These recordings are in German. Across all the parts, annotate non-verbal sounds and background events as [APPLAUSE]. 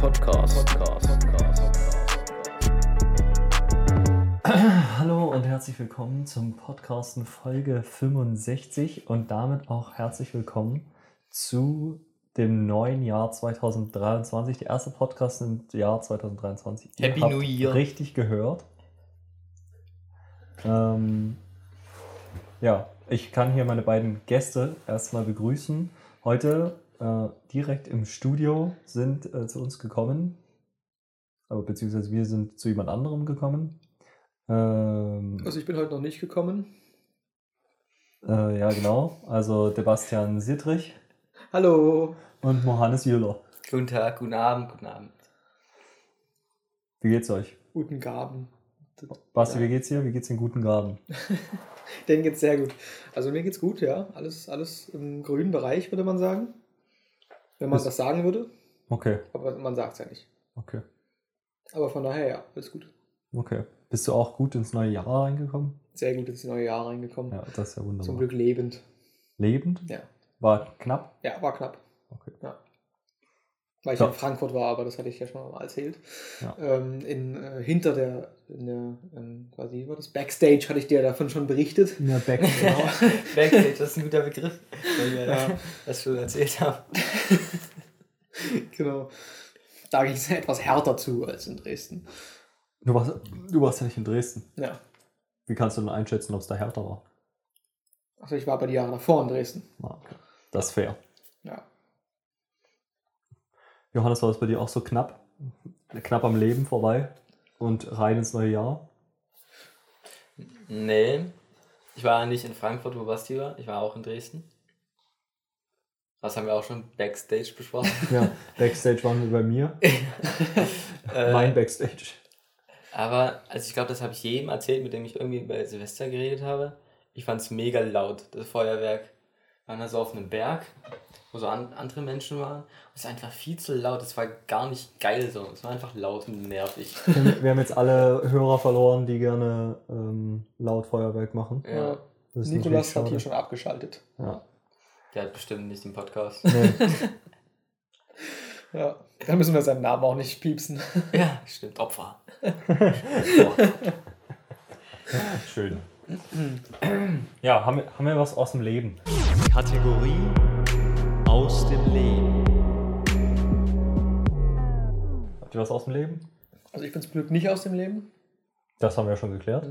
Podcast. Podcast. Hallo und herzlich willkommen zum Podcasten Folge 65 und damit auch herzlich willkommen zu dem neuen Jahr 2023. Der erste Podcast im Jahr 2023. Ihr Happy habt New Year. Richtig gehört. Ähm, ja, ich kann hier meine beiden Gäste erstmal begrüßen. Heute äh, direkt im Studio sind äh, zu uns gekommen, aber beziehungsweise wir sind zu jemand anderem gekommen. Ähm, Also ich bin heute noch nicht gekommen. äh, ja, genau. Also Sebastian Sittrich Hallo. und Mohannes Jüller. Guten Tag, guten Abend, guten Abend. Wie geht's euch? Guten Gaben. Basti, Ja. wie geht's dir? Wie geht's den guten Gaben? [LAUGHS] Denen geht's sehr gut. Also mir geht's gut, ja. Alles, alles im grünen Bereich, würde man sagen. Wenn man Ist- das sagen würde. Okay, Aber man sagt es ja nicht. okay, Aber von daher, ja, alles gut. okay. Bist du auch gut ins neue Jahr reingekommen? Sehr gut ins neue Jahr reingekommen. Ja, das ist ja wunderbar. Zum Glück lebend. Lebend? Ja. War knapp? Ja, war knapp. Okay. Ja. Weil ich Ja. in Frankfurt war, aber das hatte ich ja schon mal erzählt. Ja. Ähm, in, äh, hinter der, in der ähm, quasi, wie war das? Backstage hatte ich dir davon schon berichtet. Ja, back. Genau. [LAUGHS] Backstage, das ist ein guter Begriff, weil wir Ja. das schon erzählt haben. [LAUGHS] genau. Da ging es [LAUGHS] etwas härter zu als in Dresden. Du warst, du warst ja nicht in Dresden. Ja. Wie kannst du denn einschätzen, ob es da härter war? Also ich war bei die Jahre davor in Dresden. Ah, okay. Das ist fair. Ja. Johannes, war das bei dir auch so knapp? Knapp am Leben vorbei und rein ins neue Jahr? Nee, ich war nicht in Frankfurt, wo Basti war. Ich war auch in Dresden. Das haben wir auch schon Backstage besprochen. [LAUGHS] Ja, Backstage waren wir bei mir. [LAUGHS] Äh, Mein Backstage. Aber, also ich glaube, das habe ich jedem erzählt, mit dem ich irgendwie bei Silvester geredet habe. Ich fand es mega laut, das Feuerwerk. Wir waren da so auf einem Berg, wo so an, andere Menschen waren. Es war einfach viel zu laut. Es war gar nicht geil so. Es war einfach laut und nervig. Wir haben- jetzt alle Hörer verloren, die gerne ähm, laut Feuerwerk machen. Ja, Nikolas hat hier schon abgeschaltet. Ja. Der hat bestimmt nicht den Podcast. Nee. [LAUGHS] Ja. Dann müssen wir seinen Namen auch nicht piepsen. [LAUGHS] ja, stimmt, Opfer. [LAUGHS] Schön. Ja, haben wir, haben wir was aus dem Leben? Kategorie aus dem Leben. Habt ihr was aus dem Leben? Also ich bin zum Glück nicht aus dem Leben. Das haben wir ja schon geklärt.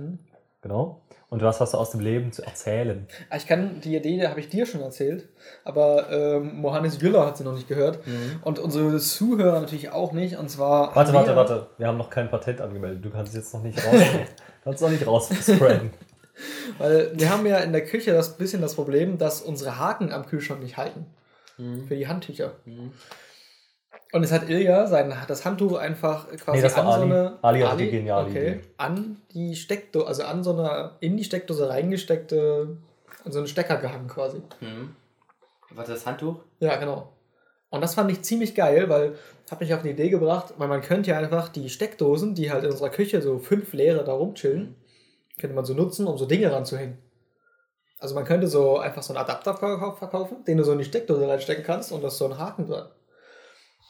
Genau. Und was hast du aus dem Leben zu erzählen? Ah, Ich kann, die Idee die habe ich dir schon erzählt, aber ähm, Mohannes Güller hat sie noch nicht gehört. Und unsere Zuhörer natürlich auch nicht. Und zwar. Warte, warte, warte. Wir haben noch kein Patent angemeldet. Du kannst es jetzt noch nicht raus. [LAUGHS] kannst noch nicht raus spreaden. [LAUGHS] Weil wir haben ja in der Küche das bisschen das Problem, dass unsere Haken am Kühlschrank nicht halten. Für die Handtücher. Mhm. Und es hat Ilja sein, das Handtuch einfach quasi Nee, das war an so Ali. eine. Ali hatte die geniale okay, Idee. An die Steckdose, also an so eine in die Steckdose reingesteckte, an so einen Stecker gehangen quasi. Mhm. Warte, das Handtuch? Ja, genau. Und das fand ich ziemlich geil, weil hat mich auf die Idee gebracht, weil man könnte ja einfach die Steckdosen, die halt in unserer Küche so fünf leere da rumchillen, könnte man so nutzen, um so Dinge ranzuhängen. Also man könnte so einfach so einen Adapter verkau- verkaufen, den du so in die Steckdose reinstecken kannst und das ist so ein Haken dran.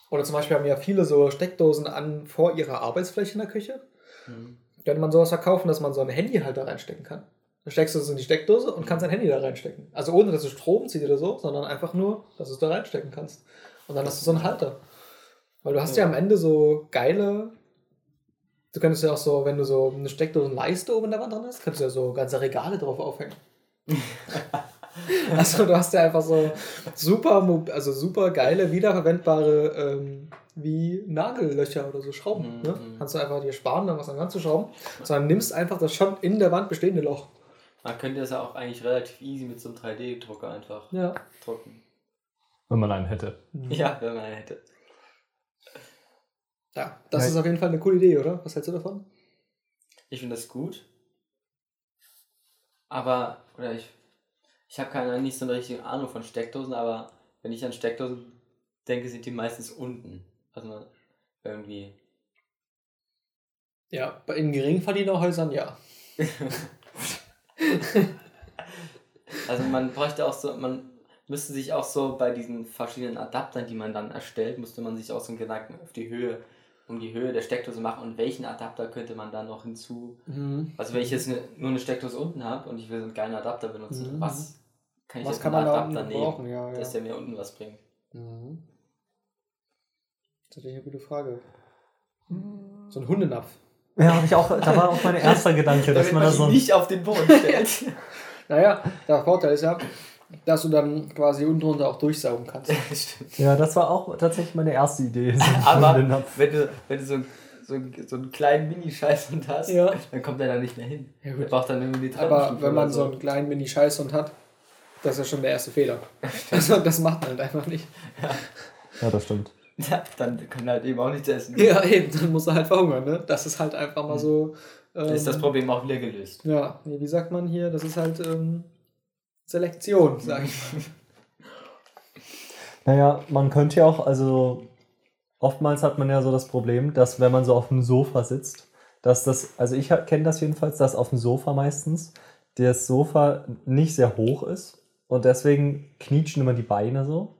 Oder zum Beispiel haben ja viele so Steckdosen an vor ihrer Arbeitsfläche in der Küche. Mhm. Könnte man sowas verkaufen, dass man so ein Handyhalter reinstecken kann. Dann steckst du es in die Steckdose und kannst dein Handy da reinstecken. Also ohne, dass es Strom zieht oder so, sondern einfach nur, dass du es da reinstecken kannst. Und dann hast du so einen Halter. Weil du hast ja, am Ende so geile. Du könntest ja auch so, wenn du so eine Steckdosenleiste oben in der Wand dran hast, könntest du ja so ganze Regale drauf aufhängen. [LAUGHS] [LAUGHS] also du hast ja einfach so super, also super geile, wiederverwendbare ähm, wie Nagellöcher oder so Schrauben. Mhm, Ne? mhm. Kannst du einfach dir sparen, dann was an zu schrauben, sondern nimmst einfach das schon in der Wand bestehende Loch. Man könnte das ja auch eigentlich relativ easy mit so einem 3D-Drucker einfach Ja. drucken. Wenn man einen hätte. Ja, wenn man einen hätte. Ja, das Ja. ist auf jeden Fall eine coole Idee, oder? Was hältst du davon? Ich finde das gut. Aber, oder ich, ich habe keine nicht so eine richtige Ahnung von Steckdosen, aber wenn ich an Steckdosen denke, sind die meistens unten. Also irgendwie. Ja, in Geringverdienerhäusern ja. [LAUGHS] Also man bräuchte auch so, man, müsste sich auch so bei diesen verschiedenen Adaptern, die man dann erstellt, müsste man sich auch so einen Gedanken auf die Höhe, um die Höhe der Steckdose machen und welchen Adapter könnte man dann noch hinzu. Mhm. Also wenn ich jetzt ne, nur eine Steckdose unten habe und ich will so einen geilen Adapter benutzen, Mhm. was kann ich Was jetzt kann einen da Adapter nehmen, brauchen? Ja, ja. dass der mir unten was bringt? Mhm. Das ist natürlich eine gute Frage. So ein Hundenapf. Ja, habe ich auch, da war auch mein [LAUGHS] erster Gedanke, dass man man da so nicht auf den Boden stellt. [LAUGHS] Naja, der Vorteil ist ja, dass du dann quasi unten drunter auch durchsaugen kannst. [LAUGHS] Ja, das war auch tatsächlich meine erste Idee. [LAUGHS] So Aber wenn du, wenn du so, einen- so, so einen kleinen Mini-Scheißhund hast, Ja. dann kommt er da nicht mehr hin. Ja, Der gut. braucht dann irgendwie die Aber wenn man so einen kleinen Mini-Scheißhund hat, das ist ja schon der erste Fehler. [LAUGHS] Also das macht man halt einfach nicht. Ja, das stimmt. Ja, dann können halt eben auch nichts essen. Ja, eben, dann muss er halt verhungern, ne? Das ist halt einfach mal so. Ähm, ist das Problem auch wieder gelöst. Ja, nee, wie sagt man hier? Das ist halt ähm, Selektion, sag ich mal. Naja, man könnte ja auch, also oftmals hat man ja so das Problem, dass wenn man so auf dem Sofa sitzt, dass das, also ich kenne das jedenfalls, dass auf dem Sofa meistens das Sofa nicht sehr hoch ist und deswegen knietschen immer die Beine so.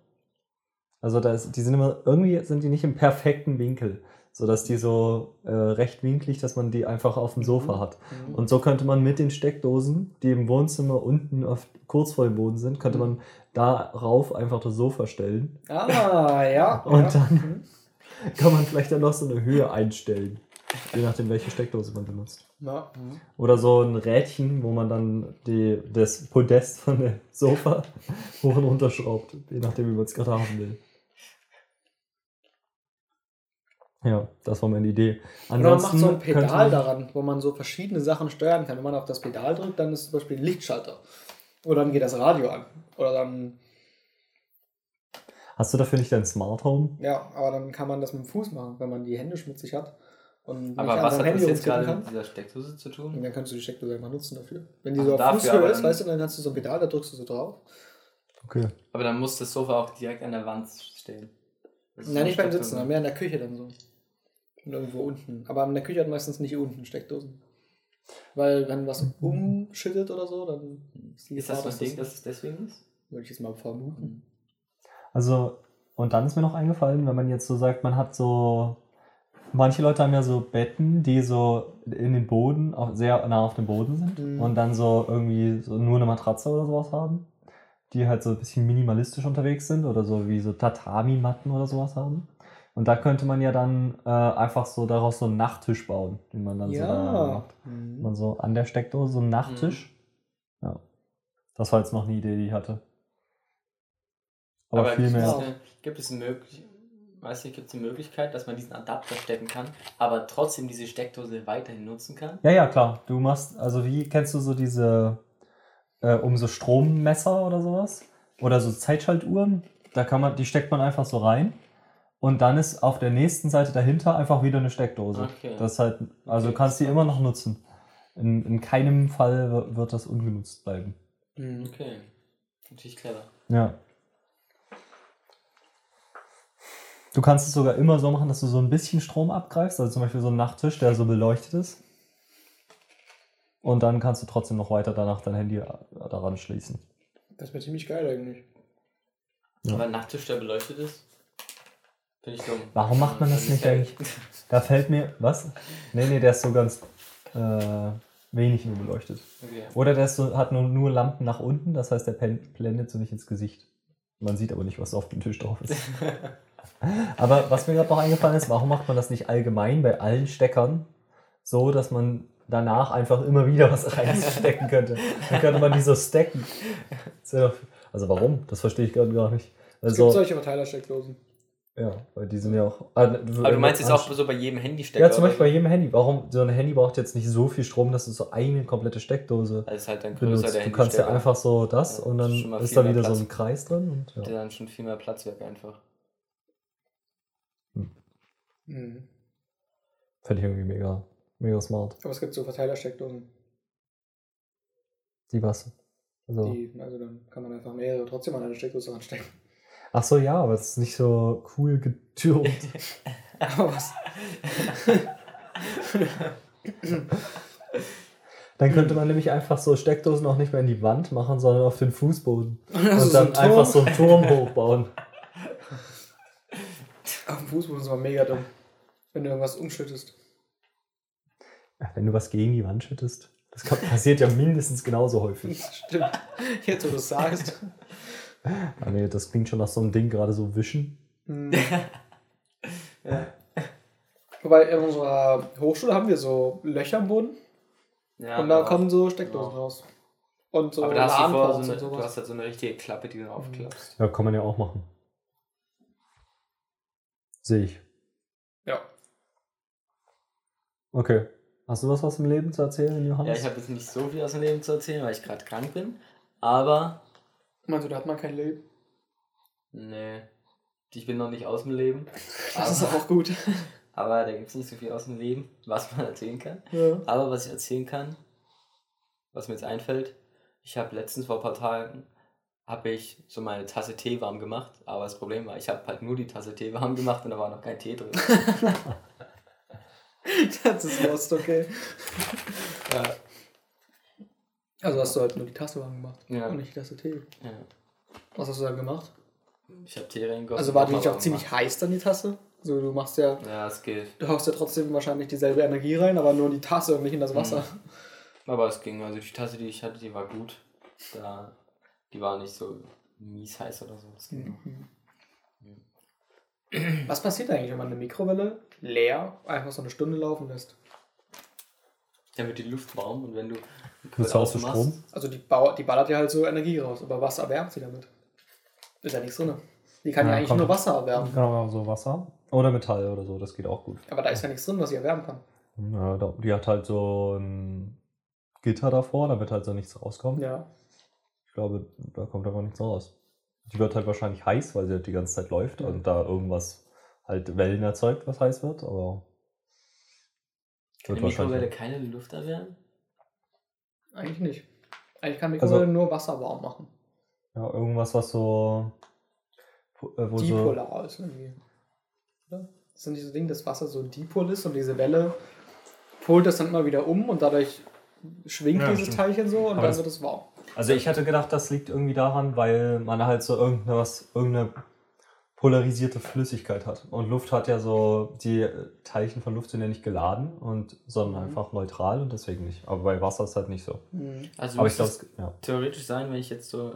Also da ist, die sind immer, irgendwie sind die nicht im perfekten Winkel, sodass die so äh, rechtwinklig, dass man die einfach auf dem Sofa hat. Und so könnte man mit den Steckdosen, die im Wohnzimmer unten auf, kurz vor dem Boden sind, könnte man darauf einfach das Sofa stellen. Ah, ja. [LAUGHS] Und ja. dann- Mhm. Kann man vielleicht dann noch so eine Höhe einstellen. Je nachdem, welche Steckdose man benutzt. Ja. mhm. Oder so ein Rädchen, wo man dann die, das Podest von dem Sofa [LAUGHS] hoch und runter schraubt. Je nachdem, wie man es gerade haben will. Ja, das war meine Idee. Oder man macht so ein Pedal man- daran, wo man so verschiedene Sachen steuern kann. Wenn man auf das Pedal drückt, dann ist zum Beispiel ein Lichtschalter. Oder dann geht das Radio an. Oder dann, Hast du dafür nicht dein Smart Home? ja, aber dann kann man das mit dem Fuß machen, wenn man die Hände schmutzig hat. Und Aber was hat das jetzt gerade kann. mit dieser Steckdose zu Und tun? dann kannst du die Steckdose einfach nutzen dafür. Wenn die Ach, so auf dafür, Fußhöhe ist, weißt du, dann kannst du so ein Pedal, da drückst du so drauf. Okay. Aber dann muss das Sofa auch direkt an der Wand stehen. Nein, nicht beim. Sitzen, sondern mehr in der Küche dann so. Und irgendwo unten. Aber in der Küche hat meistens nicht unten Steckdosen. Weil wenn was umschüttet oder so, dann ist Ist das so ein Ding, dass es deswegen ist? Würde ich jetzt mal vermuten. Also, und dann ist mir noch eingefallen, wenn man jetzt so sagt, man hat so. Manche Leute haben ja so Betten, die so in den Boden, auch sehr nah auf dem Boden sind Mhm. und dann so irgendwie so nur eine Matratze oder sowas haben, die halt so ein bisschen minimalistisch unterwegs sind oder so wie so Tatami-Matten oder sowas haben. Und da könnte man ja dann äh, einfach so daraus so einen Nachttisch bauen, den man dann so da Ja. macht. Mhm. Man so an der Steckdose so einen Nachttisch. Ja. Das war jetzt noch eine Idee, die ich hatte. Aber, viel gibt, mehr. Es eine, gibt es eine Möglichkeit, weiß nicht, gibt es eine Möglichkeit, dass man diesen Adapter stecken kann, aber trotzdem diese Steckdose weiterhin nutzen kann? Ja, ja, klar. Du machst, also wie kennst du so diese, äh, um so Strommesser oder sowas? Oder so Zeitschaltuhren? Da kann man, die steckt man einfach so rein. Und dann ist auf der nächsten Seite dahinter einfach wieder eine Steckdose. Okay. Das ist halt, also Okay, du kannst die das immer noch nutzen. In, in keinem Fall wi- wird das ungenutzt bleiben. Mhm. Okay. Natürlich clever. Ja. Du kannst es sogar immer so machen, dass du so ein bisschen Strom abgreifst, also zum Beispiel so einen Nachttisch, der so beleuchtet ist. Und dann kannst du trotzdem noch weiter danach dein Handy äh, daran schließen. Das wäre ziemlich geil eigentlich. Ja. Aber ein Nachttisch, der beleuchtet ist? Finde ich dumm. Warum macht man das ist nicht ja- eigentlich? [LAUGHS] Da fällt mir. Was? Nee, nee, der ist so ganz äh, wenig nur beleuchtet. Okay. Oder der ist so, hat nur, nur Lampen nach unten, das heißt, der blendet so nicht ins Gesicht. Man sieht aber nicht, was auf dem Tisch drauf ist. [LAUGHS] aber was mir gerade noch eingefallen ist, warum macht man das nicht allgemein bei allen Steckern so, dass man danach einfach immer wieder was [LAUGHS] reinstecken könnte? Dann könnte man die so stacken. Das Also warum? Das verstehe ich gerade gar nicht. Es Also, gibt solche Verteilersteckdosen. Ja, weil die sind ja auch. Ah, Aber du meinst jetzt auch so bei jedem Handystecker? Ja, zum Beispiel bei oder so? jedem Handy. Warum? So ein Handy braucht jetzt nicht so viel Strom, dass du so eine komplette Steckdose Das ist halt dann größer benutzt. der Du kannst ja einfach so das Ja, und dann ist ist da wieder so Platz. ein Kreis drin. Und, Der ja. dann schon viel mehr Platz weg einfach. Mhm. Fände ich irgendwie mega, mega smart. Aber es gibt so Verteilersteckdosen. Die was? Also, Die, also dann kann man einfach mehrere trotzdem an eine Steckdose ranstecken. Ach so, ja, aber es ist nicht so cool getürmt. Aber was? Dann könnte man nämlich einfach so Steckdosen auch nicht mehr in die Wand machen, sondern auf den Fußboden. Also [LAUGHS] und so dann ein einfach so einen Turm hochbauen. Auf dem Fußboden ist aber mega dumm. Wenn du irgendwas umschüttest. Ja, Wenn du was gegen die Wand schüttest. Das passiert ja mindestens genauso häufig. [LAUGHS] Stimmt. Jetzt, wo du es sagst. [LAUGHS] Ah, nee, das klingt schon nach so einem Ding, gerade so wischen. Hm. [LAUGHS] Wobei in unserer Hochschule haben wir so Löcher im Boden Ja, und da kommen so Steckdosen Ja. raus. Und so aber da hast du LAN-Ports so und eine, du hast halt so eine richtige Klappe, die du aufklappst. Ja, kann man ja auch machen. Sehe ich. Ja. Okay. Hast du was aus dem Leben zu erzählen, Ja, Johannes? ich habe jetzt nicht so viel aus dem Leben zu erzählen, weil ich gerade krank bin. Aber, Meinst du, da hat man kein Leben? nee, ich bin noch nicht aus dem Leben. [LAUGHS] Das ist Aber, auch gut. [LAUGHS] aber da gibt es nicht so viel aus dem Leben, was man erzählen kann. Ja. Aber was ich erzählen kann, was mir jetzt einfällt, ich habe letztens vor ein paar Tagen habe ich so meine Tasse Tee warm gemacht, aber das Problem war, ich habe halt nur die Tasse Tee warm gemacht und da war noch kein Tee drin. [LAUGHS] Das ist lost, okay. ja, Also hast du halt nur die Tasse warm gemacht Ja. und nicht die Tasse Tee. ja. Was hast du dann gemacht? Ich habe Tee reingegossen. Also war die nicht auch ziemlich gemacht. heiß dann die Tasse? So, du machst ja, Ja, es geht. du haust ja trotzdem wahrscheinlich dieselbe Energie rein, aber nur die Tasse und nicht in das Wasser. Aber es ging. Also die Tasse, die ich hatte, die war gut. Da, die war nicht so mies heiß oder so. Das ging noch. Was passiert eigentlich, wenn man eine Mikrowelle leer einfach so eine Stunde laufen lässt? Dann wird die Luft warm und wenn du Du ausmachst- Strom? Also die, bau, die ballert ja halt so Energie raus, aber was erwärmt sie damit? Ist ja nichts drin. Die kann ja, Ja, eigentlich kommt- nur Wasser erwärmen. Genau, so Wasser. Oder Metall oder so, das geht auch gut. Aber da ist ja nichts drin, was sie erwärmen kann. Ja, die hat halt so ein Gitter davor, damit halt so nichts rauskommt. Ja. Ich glaube, da kommt aber nichts raus. Die wird halt wahrscheinlich heiß, weil sie halt die ganze Zeit läuft Ja. und da irgendwas halt Wellen erzeugt, was heiß wird, aber Kann die wird Mikrowelle wahrscheinlich. keine Luft erwärmen? Eigentlich nicht. Eigentlich kann Also- Mikrowelle nur Wasser warm machen. Ja, irgendwas, was so. wo- äh, Wo so Dipolar ist irgendwie. Oder? Das sind diese Dinge, dass Wasser so dipol ist und diese Welle polt das dann immer wieder um und dadurch schwingt Ja, dieses stimmt. Teilchen so und Aber dann das- wird es warm. Also ich hatte gedacht, das liegt irgendwie daran, weil man halt so irgendwas, irgendeine polarisierte Flüssigkeit hat. Und Luft hat ja so, die Teilchen von Luft sind ja nicht geladen, und, sondern Mhm. einfach neutral und deswegen nicht. Aber bei Wasser ist halt nicht so. Also Aber ich es ja. theoretisch sein, wenn ich jetzt so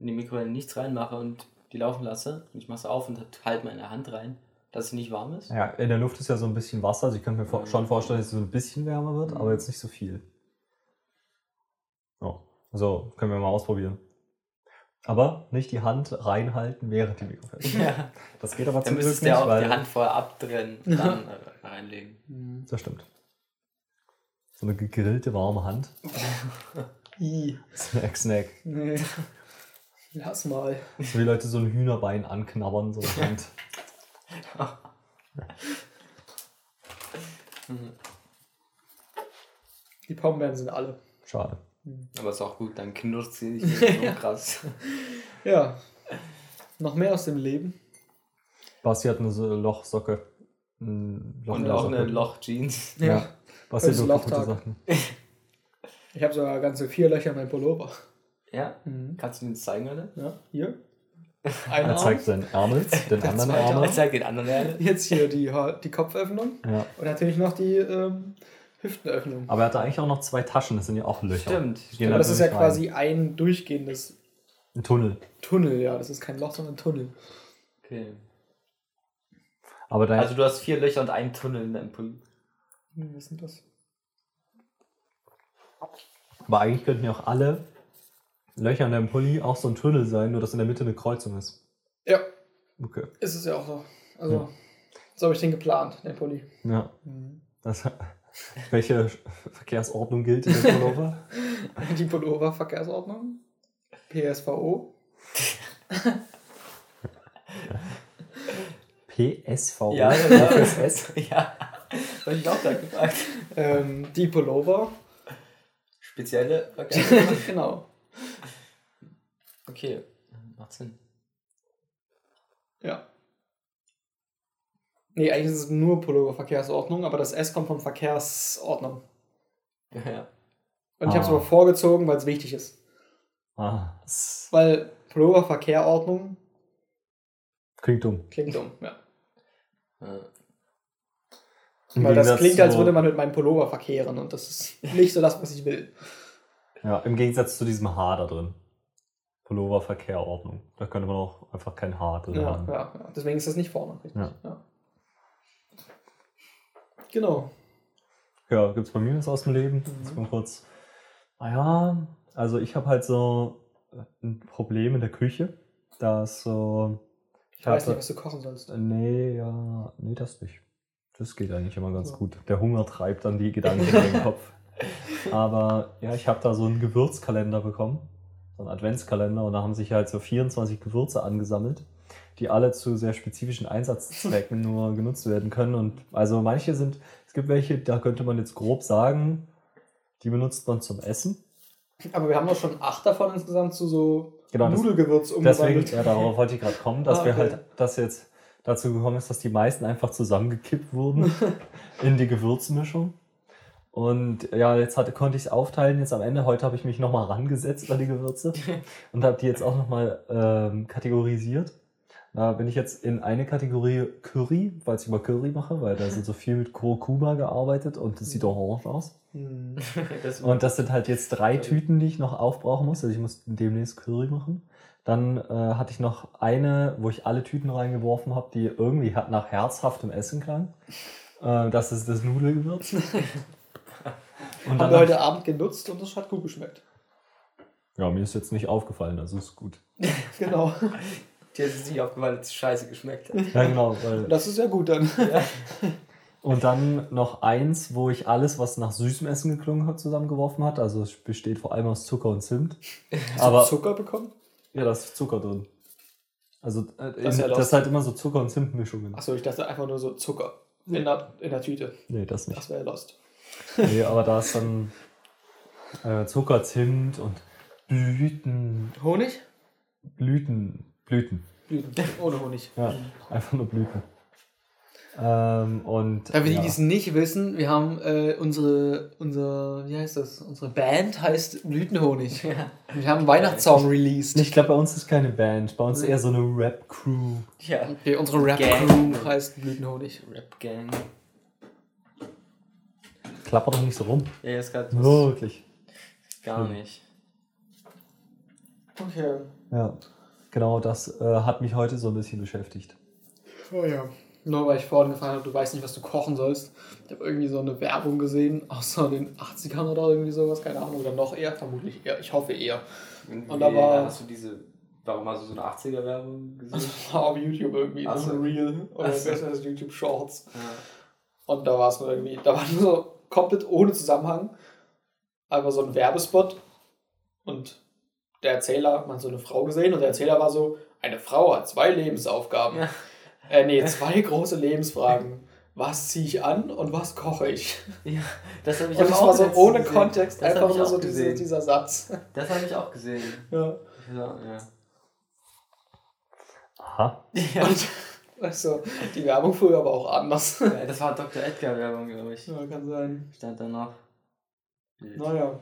in die Mikrowelle nichts reinmache und die laufen lasse und ich mache es auf und halte meine Hand rein, dass sie nicht warm ist. ja, in der Luft ist ja so ein bisschen Wasser. Also ich könnte mir vor, schon vorstellen, dass es so ein bisschen wärmer wird, aber jetzt nicht so viel. Ja, also können wir mal ausprobieren. Aber nicht die Hand reinhalten während die Mikrowelle. Ja. Das geht aber zum Glück müsstest nicht, du ja auch weil... die Hand vorher abtrennen, [LAUGHS] dann äh, reinlegen. Das stimmt. So eine gegrillte warme Hand. [LAUGHS] I. Snack, snack. Nee. Lass mal. So wie Leute so ein Hühnerbein anknabbern, so eine Hand. [LAUGHS] Die Pombeeren sind alle. Schade. Aber ist auch gut, dann knurrt sie nicht mehr so [LAUGHS] krass. Ja. Noch mehr aus dem Leben. Basti hat eine so Lochsocke. Ein Loch Und auch Socke. eine Loch-Jeans. Ja. Basti hat so kaputte Lochtag. Sachen. [LAUGHS] Ich habe sogar ganze vier Löcher in meinem Pullover. Ja? Mhm. Kannst du mir das zeigen, oder? Ja, hier. [LAUGHS] Ein Er zeigt seinen Ärmel, den Der anderen zweite Arm. Ich zeig den anderen Erde. Jetzt hier die, die Kopföffnung. Ja. Und natürlich noch die ähm, Hüftenöffnung. Aber er hatte eigentlich auch noch zwei Taschen, das sind ja auch Löcher. Stimmt. Gehen Aber das ist ja rein. quasi ein durchgehendes ein Tunnel. Tunnel, ja. Das ist kein Loch, sondern ein Tunnel. Okay. Aber dein, Also du hast vier Löcher und einen Tunnel in deinem Pulli. Hm, was sind das? aber eigentlich könnten ja auch alle Löcher in deinem Pulli auch so ein Tunnel sein, nur dass in der Mitte eine Kreuzung ist. Ja, Okay. ist es ja auch so. Also, Ja. so habe ich den geplant, den Pulli. Ja. Mhm. Das, welche Verkehrsordnung gilt in der Pullover? [LAUGHS] Die Pullover-Verkehrsordnung. PSVO. PSV. Ja, Fürs S. [LAUGHS] ja. Das hab ich auch da gefragt. Ähm, die Pullover. Spezielle [LAUGHS] Verkehr. genau. Okay. Macht Sinn. Ja. Nee, eigentlich ist es nur Pullover-Verkehrsordnung, aber das S kommt von Verkehrsordnung. [LAUGHS] Ja. Und ich habe es Ah. aber vorgezogen, weil es wichtig ist. Ah, Weil Pulloververkehrordnung klingt dumm. klingt dumm, ja. [LAUGHS] Ja. Weil das klingt, als zu- würde man mit meinem Pullover verkehren und das ist [LAUGHS] nicht so das, was ich will. Ja, im Gegensatz zu diesem H da drin. Pulloververkehrordnung. Da könnte man auch einfach kein H drin Ja, haben. ja, ja. Deswegen ist das nicht vorne, richtig. Ja. Genau. Ja, gibt es bei mir was aus dem Leben? Mhm. Jetzt mal kurz. Naja, also ich habe halt so ein Problem in der Küche. dass so. Ich weiß nicht, was du kochen sollst. Nee, ja, nee, das nicht. Das geht eigentlich immer ganz Ja. gut. Der Hunger treibt dann die Gedanken in den Kopf. [LAUGHS] Aber ja, ich habe da so einen Gewürzkalender bekommen, so einen Adventskalender, und da haben sich halt so 24 Gewürze angesammelt, die alle zu sehr spezifischen Einsatzzwecken [LAUGHS] nur genutzt werden können. Und also manche sind, es gibt welche, da könnte man jetzt grob sagen, die benutzt man zum Essen. Aber wir haben doch schon acht davon insgesamt zu so Genau, das- Nudelgewürz Deswegen, umgewandelt. ja, darauf wollte ich gerade kommen, dass Ah, wir okay. halt, dass jetzt dazu gekommen ist, dass die meisten einfach zusammengekippt wurden [LAUGHS] in die Gewürzmischung. Und ja, jetzt hatte, konnte ich es aufteilen. Jetzt am Ende, heute habe ich mich nochmal rangesetzt an die Gewürze [LAUGHS] und habe die jetzt auch nochmal ähm, kategorisiert. Da bin ich jetzt in eine Kategorie Curry, weil ich immer Curry mache, weil da ist so viel mit Kurkuma gearbeitet und das sieht orange aus. Hm. [LAUGHS] Das, Und das sind halt jetzt drei Tüten, die ich noch aufbrauchen muss. Also ich muss demnächst Curry machen. Dann äh, hatte ich noch eine, wo ich alle Tüten reingeworfen habe, die irgendwie nach herzhaftem Essen klang. Äh, das ist das Nudelgewürz. [LAUGHS] Und Haben wir heute Abend genutzt und das hat gut geschmeckt. ja, mir ist jetzt nicht aufgefallen, also ist gut. [LAUGHS] Genau. Dir ist es nicht aufgefallen, dass es scheiße geschmeckt hat. Ja, genau. Weil, Das ist ja gut dann. und dann noch eins, wo ich alles, was nach süßem Essen geklungen hat, zusammengeworfen hat. Also es besteht vor allem aus Zucker und Zimt. Aber Zucker bekommen? ja, da ist Zucker drin. Also äh, in, ist ja das ist halt immer so Zucker- und Zimtmischungen. Achso, ich dachte einfach nur so Zucker. In der, in der Tüte. Nee, das nicht. Das wäre lost. Nee, aber da ist dann äh, Zucker, Zimt und Blüten. Honig? Blüten. Blüten. Blüten. Ohne Honig. Ja, einfach nur Blüten. Ähm, und. Ja, für die, ja. die es nicht wissen, wir haben äh, unsere, unsere, wie heißt das? Unsere Band heißt Blütenhonig. Ja. Wir haben einen Weihnachtssong released. Ich glaube, bei uns ist keine Band, bei uns eher so eine Rap-Crew. Ja. Okay, unsere Rap-Crew heißt Blütenhonig. Rap Gang. Klappert doch nicht so rum. Ja, ist gerade Wirklich. gar nicht. Okay. Ja. Genau, das äh, hat mich heute so ein bisschen beschäftigt. Oh ja. Nur weil ich vorhin gefragt habe, du weißt nicht, was du kochen sollst. Ich habe irgendwie so eine Werbung gesehen aus so den 80ern oder irgendwie sowas, keine Ahnung, oder noch eher, vermutlich eher. Ich hoffe eher. Und, Und da war- hast du diese. Warum hast du so eine 80er-Werbung gesehen? Das [LAUGHS] war auf YouTube irgendwie, Ach so Reel oder Ach so. besser als YouTube Shorts. Ja. Und da war es nur irgendwie, da war nur so komplett ohne Zusammenhang. Einfach so ein Werbespot. Und der Erzähler, man hat so eine Frau gesehen und der Erzähler war so, eine Frau hat zwei Lebensaufgaben. Ja. [LAUGHS] Äh, nee, zwei große Lebensfragen. Was ziehe ich an und was koche ich? ja, das habe ich Und das auch war so ohne gesehen. Kontext, Das einfach nur so diese, dieser Satz. Das habe ich auch gesehen. Ja. Ja, ja. Aha. ja. Und also, die Werbung früher aber auch anders. Ja, das war Dr. Edgar-Werbung, glaube ich. Ja, kann sein. Stand da noch. Naja.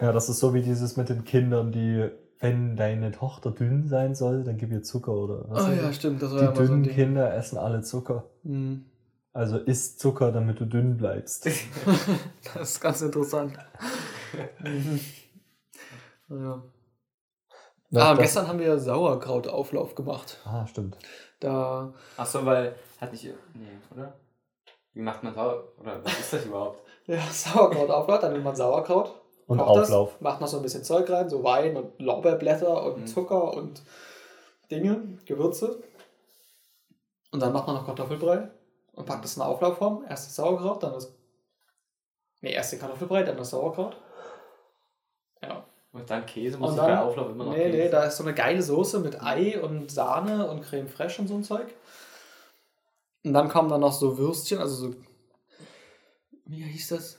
Ja, das ist so wie dieses mit den Kindern, die, wenn deine Tochter dünn sein soll, dann gib ihr Zucker oder was. Oh ja, das? stimmt, das war Die ja so dünnen Ding. Kinder essen alle Zucker. Mhm. Also isst Zucker, damit du dünn bleibst. [LAUGHS] Das ist ganz interessant. mhm. Ja. Das- ah, gestern haben wir Sauerkrautauflauf gemacht. Ah, stimmt. Da, Achso, weil. Hat nicht. Nee, oder? Wie macht man Sauer. Oder was ist das überhaupt? [LAUGHS] ja, Sauerkrautauflauf, dann nimmt man Sauerkraut. Und kocht Auflauf. Das, macht noch so ein bisschen Zeug rein, so Wein und Lorbeerblätter und Mhm. Zucker und Dinge, Gewürze. Und dann macht man noch Kartoffelbrei und packt das in eine Auflaufform. Erst das Sauerkraut, dann das. Ne, erst den Kartoffelbrei, dann das Sauerkraut. Ja. Und dann Käse, muss Und ich bei dann, Auflauf immer noch nee, Käse. nee, da ist so eine geile Soße mit Ei und Sahne und Creme fraiche und so ein Zeug. Und dann kommen dann noch so Würstchen, also so. Wie hieß das?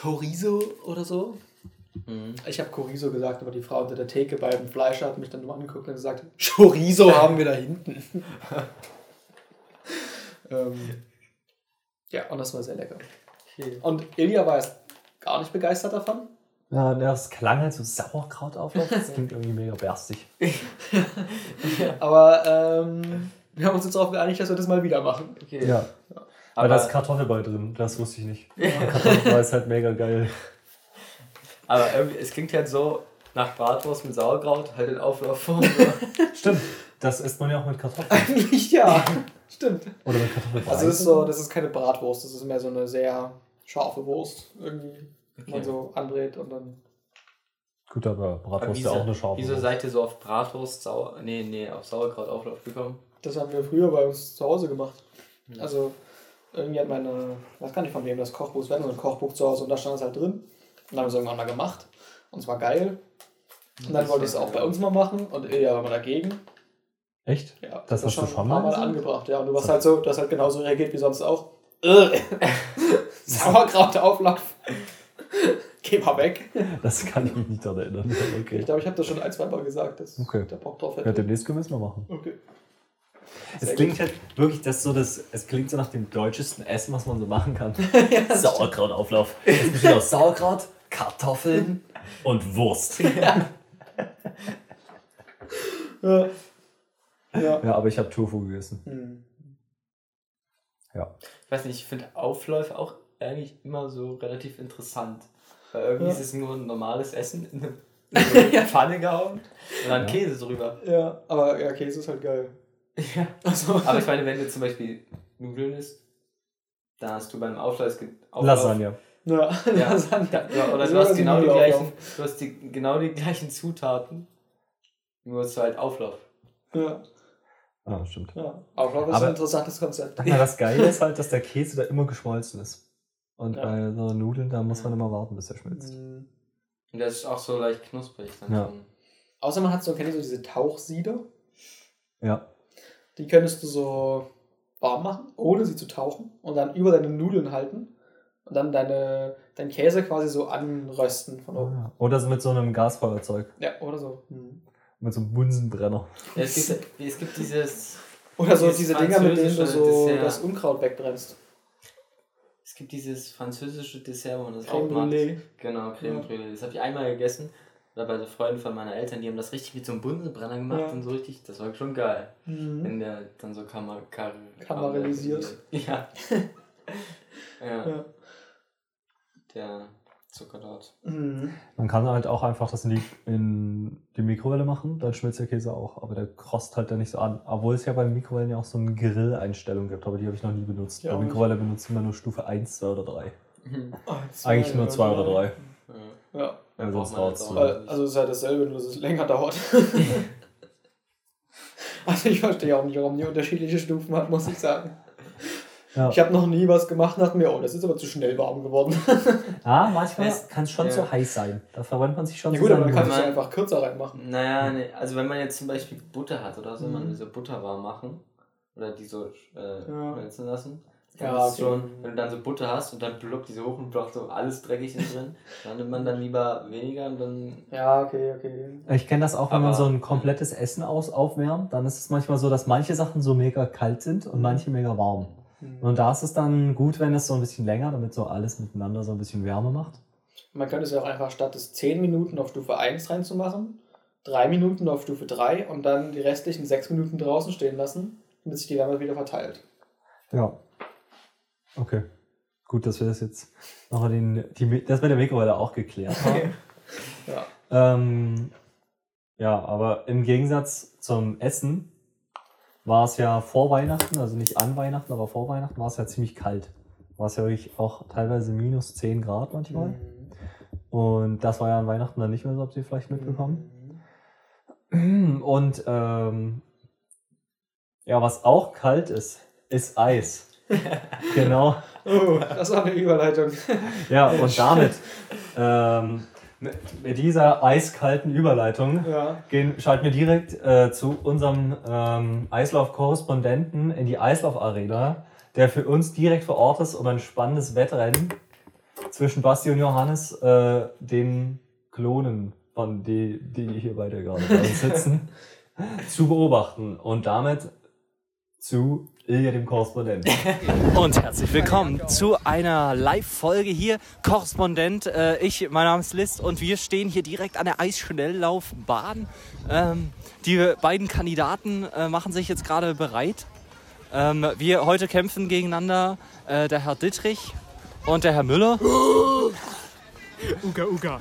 Chorizo oder so? Mhm. Ich habe Chorizo gesagt, aber die Frau unter der Theke beim Fleischer hat mich dann mal angeguckt und gesagt: [LAUGHS] Chorizo haben wir da hinten. [LAUGHS] ähm, ja, und das war sehr lecker. Okay. Und Ilja war erst gar nicht begeistert davon. Ja, das klang halt so Sauerkrautauflauf. Das klingt irgendwie mega berstig. [LAUGHS] Aber ähm, wir haben uns jetzt darauf geeinigt, dass wir das mal wieder machen. okay. Ja. Aber Aber, da ist Kartoffelbrei drin, das wusste ich nicht. Kartoffelbrei ist halt mega geil. Aber irgendwie, es klingt halt so nach Bratwurst mit Sauerkraut, halt in Auflaufform. [LAUGHS] Stimmt, das isst man ja auch mit Kartoffeln. Eigentlich ja. [LAUGHS] Stimmt. Oder mit Kartoffelbrei. Also es ist so, das ist keine Bratwurst, das ist mehr so eine sehr scharfe Wurst irgendwie, die man Okay. so andreht und dann. Gut, aber Bratwurst ist ja auch eine scharfe wieso Wurst. seid ihr so auf Bratwurst, Sauer, nee, nee, auf Sauerkrautauflauf gekommen? Das haben wir früher bei uns zu Hause gemacht. Hm. Also irgendwie hat meine, ich weiß gar nicht von wem das Kochbuch, es war so ein Kochbuch zu Hause und da stand es halt drin. Und dann haben wir es irgendwann mal gemacht. Und es war geil. Und dann Das wollte ich es auch bei uns mal machen und Ilja war mal dagegen. Echt? Ja, Das hast du war schon mal Mal angebracht, ja. Und du warst halt so, du hast halt genauso reagiert wie sonst auch. [LAUGHS] Sauerkrautauflauf. Geh mal weg. Das kann ich mich nicht daran erinnern. Ich Okay. glaube, ich habe das schon ein, zwei Mal gesagt, dass Okay. der Bock drauf Ja, hätte. demnächst können wir es mal machen. Okay. Es klingt halt wirklich das so, das, es klingt so nach dem deutschesten Essen, was man so machen kann. Sauerkrautauflauf. Es besteht aus Sauerkraut, Kartoffeln [LAUGHS] und Wurst. Ja. ja. Ja, aber ich habe Tofu gegessen. Hm. Ja. Ich weiß nicht, ich finde Aufläufe auch eigentlich immer so relativ interessant. Weil irgendwie Ja. ist es nur ein normales Essen in eine, [LAUGHS] in eine Pfanne gehauen und dann Ja. Käse drüber. ja, aber ja, Käse ist halt geil. Ja. Also, [LAUGHS] Aber ich meine, wenn du zum Beispiel Nudeln isst, dann hast du beim Auflauf, Auflauf Lasagne. [LAUGHS] ja, Ja. Lasagne. Ja, oder du hast genau die gleichen, du hast die, genau die gleichen Zutaten, nur hast du halt Auflauf. Ja, Ah, stimmt. ja. Auflauf ist Aber- ein interessantes Konzept. Ja, das [LAUGHS] Geile ist halt, dass der Käse da immer geschmolzen ist. Und Ja. bei so Nudeln, da muss man immer warten, bis er schmilzt. Hm. Und das ist auch so leicht knusprig. Dann Ja. schon. Außer man hat so, kennt ihr so diese Tauchsieder? Ja. Die könntest du so warm machen, ohne sie zu tauchen und dann über deine Nudeln halten und dann deine, deinen Käse quasi so anrösten von oben. Ah, Oder so mit so einem Gasfeuerzeug. Ja, oder so. Hm. Mit so einem Bunsenbrenner. Ja, es, gibt, es gibt dieses, Oder so diese Dinger, mit denen du so Dessert. das Unkraut wegbrennst. es gibt dieses französische Dessert, wo man das Creme auch macht. Brûlée. Genau, Creme Ja. Brûlée. Das habe ich einmal gegessen. Oder bei so Freunden von meiner Eltern, die haben das richtig mit so einem Bunsenbrenner gemacht Ja. und so richtig. Das war schon geil. Mhm. Wenn der dann so kammer, kar Karamellisiert. [LAUGHS] Ja. ja. Ja. Der Zucker dort. Mhm. Man kann halt auch einfach das in die, in die Mikrowelle machen, dann schmilzt der Käse auch. Aber der krost halt dann nicht so an. Obwohl es ja bei Mikrowellen ja auch so eine Grill-Einstellung gibt, aber die habe ich noch nie benutzt. Ja, bei. Mikrowelle benutzt immer nur Stufe 1, 2 oder 3. Mhm. Eins, Eigentlich nur drei, 2 oder 3. Ja. Ja, Ja, sonst dauert's nicht. also es ist halt dasselbe, nur dass es länger [LAUGHS] dauert. [LAUGHS] also ich verstehe auch nicht, warum die unterschiedliche Stufen hat, muss ich sagen. Ja. Ich habe noch nie was gemacht und dachte mir, oh, das ist aber zu schnell warm geworden. [LAUGHS] Ah, manchmal Es- kann es schon ja. so heiß sein. Da verwandt man sich schon ja gut, aber dann kannst du man- es ja einfach kürzer reinmachen. Naja, nee, also wenn man jetzt zum Beispiel Butter hat oder so, Mhm. man will so Butter warm machen oder die so äh, Ja. schmelzen lassen. Ja, ist okay. schon, wenn du dann so Butter hast und dann ploppt diese hoch und ploppt so alles dreckig in drin, [LAUGHS] dann nimmt man dann lieber weniger und dann. Ja, okay, okay. Ich kenne das auch, wenn man Aber- so ein komplettes Essen aus aufwärmt, dann ist es manchmal so, dass manche Sachen so mega kalt sind und manche mega warm. Hm. Und da ist es dann gut, wenn es so ein bisschen länger, damit so alles miteinander so ein bisschen Wärme macht. Man könnte es ja auch einfach statt des 10 Minuten auf Stufe 1 reinzumachen, 3 Minuten auf Stufe 3 und dann die restlichen 6 Minuten draußen stehen lassen, damit sich die Wärme wieder verteilt. Ja. Okay. Gut, dass wir das jetzt noch den, die, das mit der Mikrowelle auch geklärt haben. [LAUGHS] Ja. ähm, ja, aber im Gegensatz zum Essen war es ja vor Weihnachten, also nicht an Weihnachten, aber vor Weihnachten war es ja ziemlich kalt. War es ja wirklich auch teilweise minus 10 Grad manchmal. Mhm. Und das war ja an Weihnachten dann nicht mehr so, habt ihr vielleicht mitbekommen. Und ähm, ja, was auch kalt ist, ist Eis. [LAUGHS] genau. Oh, das war eine Überleitung. Ja, und damit, ähm, mit, dieser eiskalten Überleitung, Ja. gehen, schalten wir direkt äh, zu unserem ähm, Eislauf-Korrespondenten in die Eislauf-Arena, der für uns direkt vor Ort ist, um ein spannendes Wettrennen zwischen Basti und Johannes, äh, den Klonen, von die, die hier beide gerade bei uns sitzen, [LAUGHS] zu beobachten und damit zu Ilja, dem Korrespondenten. [LAUGHS] Und herzlich willkommen zu einer Live-Folge hier. Korrespondent, äh, ich, mein Name ist List und wir stehen hier direkt an der Eisschnelllaufbahn. Ähm, die beiden Kandidaten äh, machen sich jetzt gerade bereit. Ähm, wir heute kämpfen gegeneinander äh, der Herr Dittrich und der Herr Müller. [GASPS] Uga, uga.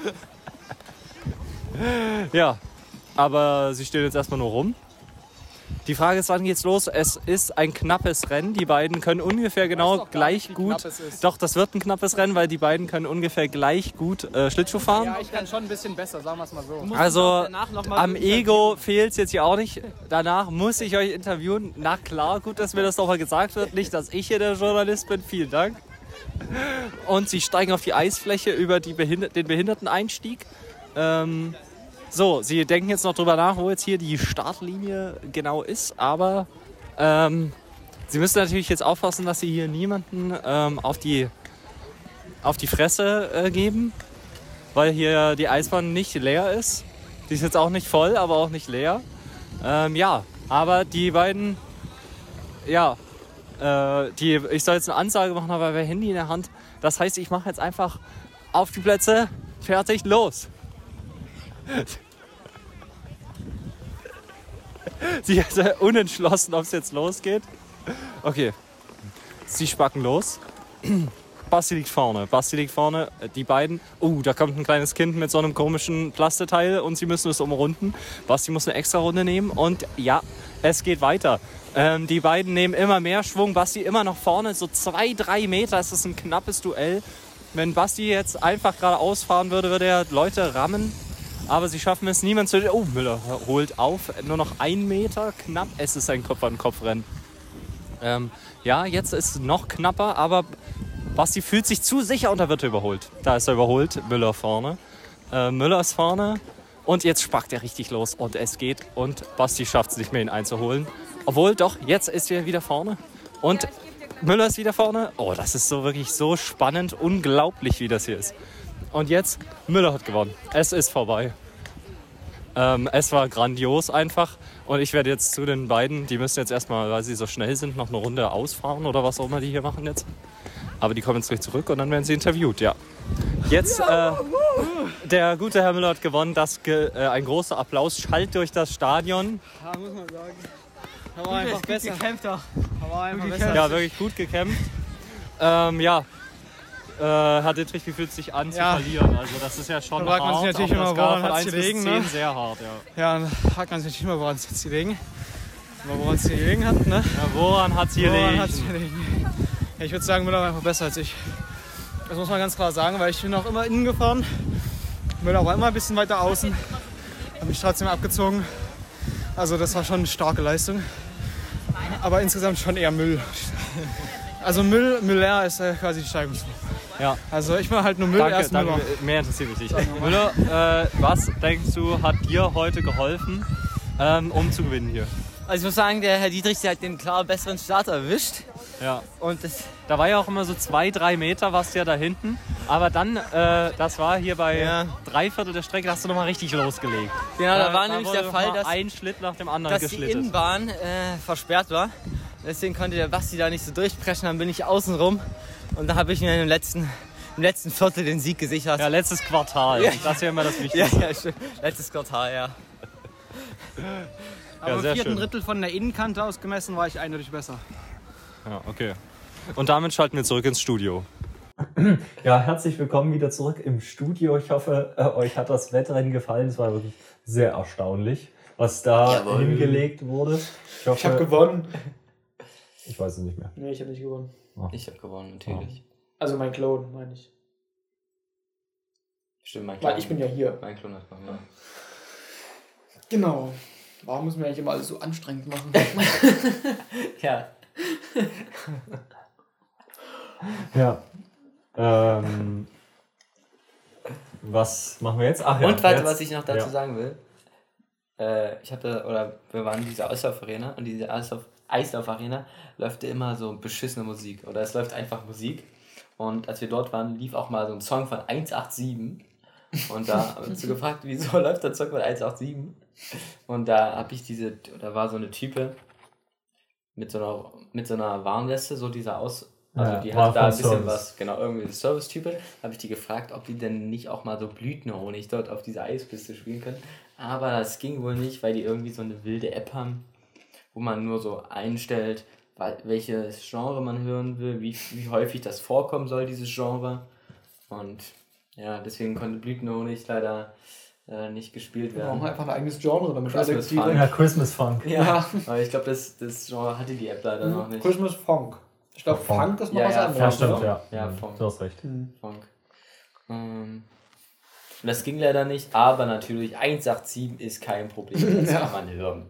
Ja, aber sie stehen jetzt erstmal nur rum. Die Frage ist, wann geht's los? Es ist ein knappes Rennen. Die beiden können ungefähr genau gleich gut. Doch, das wird ein knappes Rennen, weil die beiden können ungefähr gleich gut äh, Schlittschuh fahren. Ja, ich kann schon ein bisschen besser, sagen wir es mal so. Also am Ego fehlt es jetzt hier auch nicht. Danach muss ich euch interviewen. Na klar, gut, dass mir das nochmal gesagt wird. Nicht, dass ich hier der Journalist bin. Vielen Dank. Und sie steigen auf die Eisfläche über die Behinder den Behinderteneinstieg. Ähm, so, sie denken jetzt noch drüber nach, wo jetzt hier die Startlinie genau ist. Aber ähm, sie müssen natürlich jetzt aufpassen, dass sie hier niemanden ähm, auf, die, auf die Fresse äh, geben weil hier die Eisbahn nicht leer ist. Die ist jetzt auch nicht voll, aber auch nicht leer. Ähm, ja, aber die beiden, ja, äh, die, ich soll jetzt eine Ansage machen, aber wir Handy in der Hand. Das heißt, ich mache jetzt einfach auf die Plätze, fertig, los. Sie ist unentschlossen, ob es jetzt losgeht. Okay, sie spacken los. Basti liegt vorne. Basti liegt vorne. Die beiden. Oh, da kommt ein kleines Kind mit so einem komischen Plasteteil und sie müssen es umrunden. Basti muss eine extra Runde nehmen und ja, es geht weiter. Ähm, die beiden nehmen immer mehr Schwung. Basti immer noch vorne, so zwei, drei Meter. Es ist ein knappes Duell. Wenn Basti jetzt einfach geradeaus fahren würde, würde er Leute rammen. Aber sie schaffen es niemand zu. Oh, Müller holt auf. Nur noch ein Meter knapp. Es ist ein Kopf-an-Kopf-Rennen. Ähm, ja, jetzt ist es noch knapper, aber Basti fühlt sich zu sicher und da wird er überholt. Da ist er überholt, Müller vorne. Äh, Müller ist vorne und jetzt spackt er richtig los und es geht und Basti schafft es nicht mehr, ihn einzuholen. Obwohl, doch, jetzt ist er wieder vorne und Müller ist wieder vorne. Oh, das ist so wirklich so spannend, unglaublich, wie das hier ist. Und jetzt, Müller hat gewonnen. Es ist vorbei. Ähm, es war grandios einfach. Und ich werde jetzt zu den beiden, die müssen jetzt erstmal, weil sie so schnell sind, noch eine Runde ausfahren oder was auch immer die hier machen jetzt. Aber die kommen jetzt gleich zurück und dann werden sie interviewt, ja. Jetzt, äh, der gute Herr Müller hat gewonnen. Das ge äh, ein großer Applaus schallt durch das Stadion. Ja, muss man sagen. Aber einfach besser. gekämpft auch. Aber einfach besser. Ja, wirklich gut gekämpft. Ähm, ja. Äh, Herr Dittrich, wie fühlt es sich an zu Ja. verlieren? Also das ist ja schon Da fragt man hart, sich natürlich immer, woran 1 bis gelegen, 10 ne? sehr hart, ja. Ja, dann fragt man sich natürlich immer, woran es jetzt gelegen. Aber woran es gelegen hat, ne? ja woran hat es woran gelegen? hat's gelegen? Ja, ich würde sagen, Müller war einfach besser als ich. Das muss man ganz klar sagen, weil ich bin auch immer innen gefahren. Müller war immer ein bisschen weiter außen. Hat mich trotzdem abgezogen. Also das war schon eine starke Leistung. Aber insgesamt schon eher Müll. Also Müll, Müller ist quasi die Steigungsform. Ja. Also ich war halt nur Müll, Danke, erst danke. Müller. Mehr interessiert mich nicht. Müller, äh, was denkst du, hat dir heute geholfen, ähm, um zu gewinnen hier? Also ich muss sagen, der Herr Dietrich, der hat den klar besseren Start erwischt. Ja. Und das, Da war ja auch immer so zwei, drei Meter warst ja da hinten. Aber dann, äh, das war hier bei Ja. drei Viertel der Strecke, da hast du nochmal richtig losgelegt. genau, da war nämlich wurde der Fall, dass, ein Schlitt nach dem anderen dass die. Innenbahn äh, versperrt war. Deswegen konnte der Basti da nicht so durchpreschen, dann bin ich außen rum. Und da habe ich mir im letzten, im letzten Viertel den Sieg gesichert. Ja, letztes Quartal. Ja. Das ist ja immer das ja, Wichtigste. ja, stimmt. Letztes Quartal, ja. Aber Ja, im sehr vierten schön. Drittel von der Innenkante aus gemessen war ich eindeutig besser. Ja, okay. Und damit schalten wir zurück ins Studio. Ja, herzlich willkommen wieder zurück im Studio. Ich hoffe, äh, euch hat das Wettrennen gefallen. Es war wirklich sehr erstaunlich, was da hingelegt wurde. Ich, hoffe, Ich habe gewonnen. Ich weiß es nicht mehr. Nee, ich habe nicht gewonnen. Ich habe gewonnen, natürlich. Also mein Klon, meine ich. Stimmt, mein Weil Klon. ich bin ja hier. Mein Klon hat gewonnen. Genau. Warum müssen wir eigentlich immer alles so anstrengend machen? [LAUGHS] Ja. [LAUGHS] Ja. Ähm, was machen wir jetzt? Ach ja, Und warte, jetzt- was ich noch dazu ja. sagen will. Äh, ich hatte, oder wir waren in dieser Eislauf-Arena und diese Eislauf- Eislauf-Arena läuft immer so beschissene Musik. Oder es läuft einfach Musik. Und als wir dort waren, lief auch mal so ein Song von 187. Und da haben wir uns [LAUGHS] gefragt, wieso [LAUGHS] läuft der Song von 187? Und da habe ich diese, da war so eine Type, mit so einer, mit so einer Warnweste, so dieser Aus. Also Ja, die hat da ein bisschen Service. was, genau, irgendwie Service-Type. Habe ich die gefragt, ob die denn nicht auch mal so Blütenhonig dort auf dieser Eispiste spielen können. Aber das ging wohl nicht, weil die irgendwie so eine wilde App haben, wo man nur so einstellt, welches Genre man hören will, wie, wie häufig das vorkommen soll, dieses Genre. Und ja, deswegen konnte Blütenhonig leider äh, nicht gespielt Wir brauchen werden. einfach ein eigenes Genre, damit Christmas alle Funk. Ja, Christmas Funk. Ja, aber ich glaube, das, das Genre hatte die App leider noch nicht. Christmas Funk. Ich glaube, Funk. Funk ist noch Ja, was ja, anderes. Ja, Funk. stimmt, ja. Ja, Mhm, Funk. Du hast recht. Funk. Ähm, und das ging leider nicht, aber natürlich 187 ist kein Problem, das [LAUGHS] Ja. kann man hören.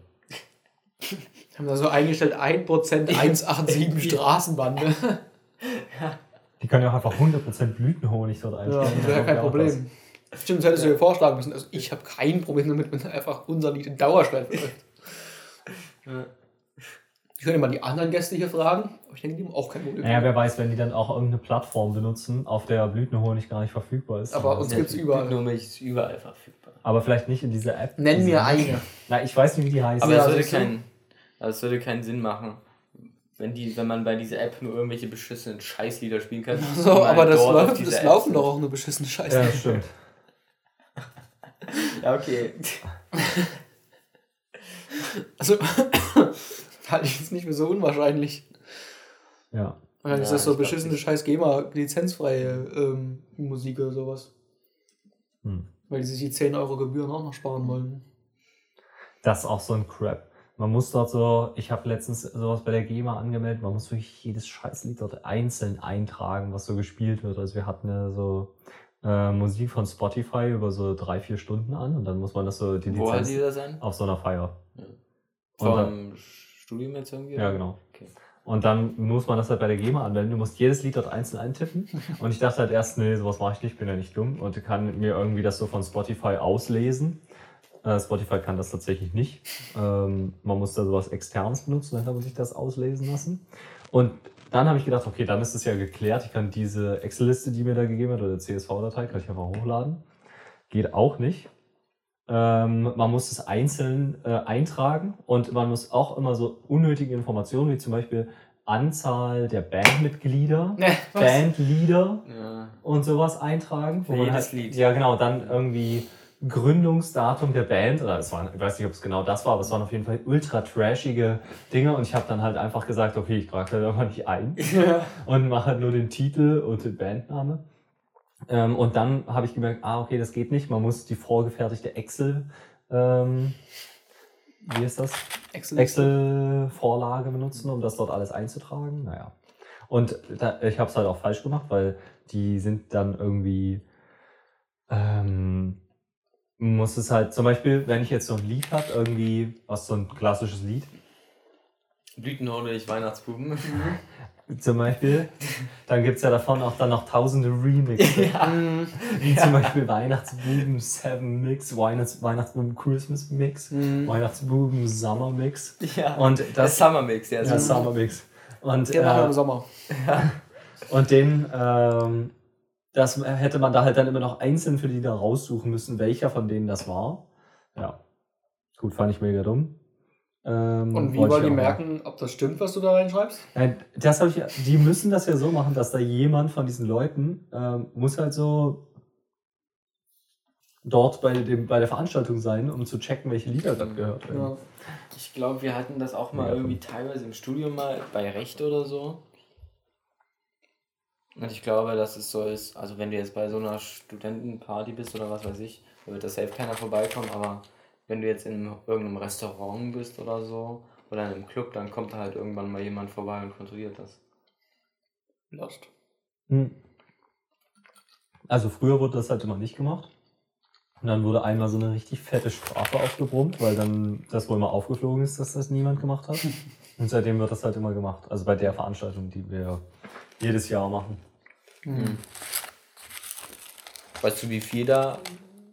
[LAUGHS] Haben da so eingestellt 1% 187 Straßenbande. Die können ja auch einfach 100% Blütenhonig dort Ja, einstellen. das wäre Das kein Problem. Stimmt, das hättest du dir vorschlagen müssen. Also ich habe kein Problem damit, wenn einfach unser Lied in Dauerschleife läuft. Ich könnte mal die anderen Gäste hier fragen, aber ich denke, die haben auch kein Problem. Naja, wer weiß, wenn die dann auch irgendeine Plattform benutzen, auf der Blütenhonig gar nicht verfügbar ist. Aber uns gibt's überall. Blütenhonig ist überall verfügbar. Aber vielleicht nicht in dieser App. Nenn mir Diese- eine. Na, ich weiß nicht, wie die heißt. Aber Ja, das, würde kein, das würde keinen Sinn machen, wenn, die, wenn man bei dieser App nur irgendwelche beschissenen Scheißlieder spielen kann. So, aber das, läuft, das laufen doch auch nur beschissene Scheiße. ja, stimmt. Ja, okay. Also, [LAUGHS] halte ich jetzt nicht mehr so unwahrscheinlich. Ja. Wahrscheinlich ist Ja, das so beschissene scheiß GEMA, lizenzfreie ähm, Musik oder sowas. Hm. Weil die sich die 10 Euro Gebühren auch noch sparen wollen. Das ist auch so ein Crap. Man muss dort so, ich habe letztens sowas bei der GEMA angemeldet, man muss wirklich jedes Scheißlied dort einzeln eintragen, was so gespielt wird. Also wir hatten ja so äh, Musik von Spotify über so drei, vier Stunden an und dann muss man das so die Wo Lizenz die das an? auf so einer Feier. Ja. Und dann, Vom Studium jetzt irgendwie? ja, genau. Okay. Und dann muss man das halt bei der GEMA anmelden. Du musst jedes Lied dort einzeln eintippen. [LAUGHS] Und ich dachte halt erst, nee, sowas mache ich nicht, bin ja nicht dumm und kann mir irgendwie das so von Spotify auslesen. Äh, Spotify kann das tatsächlich nicht. Ähm, man muss da sowas externes benutzen, dann man sich das auslesen lassen. Und dann habe ich gedacht, okay, dann ist es ja geklärt. Ich kann diese Excel-Liste, die mir da gegeben hat, oder CSV-Datei, kann ich einfach hochladen. Geht auch nicht. Ähm, man muss es einzeln äh, eintragen und man muss auch immer so unnötige Informationen, wie zum Beispiel Anzahl der Bandmitglieder? [LAUGHS] Bandleader Ja. und sowas eintragen. Für jedes Lied. Ja, genau. Dann irgendwie Gründungsdatum der Band. Oder es waren, ich weiß nicht, ob es genau das war, aber es waren auf jeden Fall ultra trashige Dinge. Und ich habe dann halt einfach gesagt, okay, ich trage das einfach nicht ein [LAUGHS] und mache halt nur den Titel und den Bandname. Ähm, und dann habe ich gemerkt, ah, okay, das geht nicht. Man muss die vorgefertigte Excel, ähm, wie ist das? Excel. Excel-Vorlage benutzen, um das dort alles einzutragen. Naja. Und da, ich habe es halt auch falsch gemacht, weil die sind dann irgendwie. Ähm, muss es halt, zum Beispiel, wenn ich jetzt so ein Lied habe, irgendwie, was so ein klassisches Lied, Blütenhonig, Weihnachtsbuben. [LAUGHS] zum Beispiel, dann gibt es ja davon auch dann noch tausende Remixe. Mhm. [LAUGHS] Wie zum Beispiel Weihnachtsbuben Seven Mix, Weihnachts Weihnachtsbuben Christmas Mix, Mhm. Weihnachtsbuben Summer Mix. Ja. Und Das das Summer Mix, ja. ja, so- Summer Mix. Und, Den machen wir äh, im Sommer. und den, ähm, das hätte man da halt dann immer noch einzeln für die da raussuchen müssen, welcher von denen das war. Ja. Gut, fand ich mega dumm. Ähm, Und wie wollen die merken, ob das stimmt, was du da reinschreibst? Nein, das habe ich. Die müssen das ja so machen, dass da jemand von diesen Leuten ähm, muss halt so dort bei, dem, bei der Veranstaltung sein, um zu checken, welche Lieder dort gehört werden. Ja. Ich glaube, wir hatten das auch mal Ja, irgendwie teilweise im Studium mal bei Recht oder so. Und ich glaube, dass es so ist, also wenn du jetzt bei so einer Studentenparty bist oder was weiß ich, da wird da safe keiner vorbeikommen, aber wenn du jetzt in irgendeinem Restaurant bist oder so, oder in einem Club, dann kommt da halt irgendwann mal jemand vorbei und kontrolliert das. Lost. Hm. Also früher wurde das halt immer nicht gemacht. Und dann wurde einmal so eine richtig fette Strafe aufgebrummt, weil dann das wohl mal aufgeflogen ist, dass das niemand gemacht hat. [LAUGHS] Und seitdem wird das halt immer gemacht. Also bei der Veranstaltung, die wir jedes Jahr machen. Mhm. Weißt du, wie viel da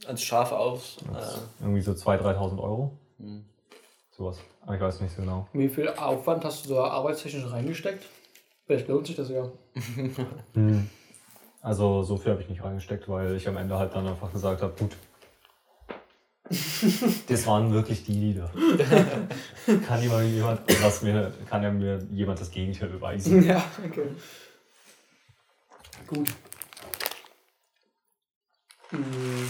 als Strafe auf? Äh, irgendwie so 2.000, 3.000 Euro. hm. Sowas. Aber ich weiß nicht so genau. Wie viel Aufwand hast du da arbeitstechnisch reingesteckt? Vielleicht lohnt sich das ja. [LAUGHS] Hm. Also so viel habe ich nicht reingesteckt, weil ich am Ende halt dann einfach gesagt habe, gut, Das waren wirklich die Lieder. [LAUGHS] kann, jemand, jemand, was mir, kann ja mir jemand das Gegenteil beweisen? Ja, okay. Gut. Hm,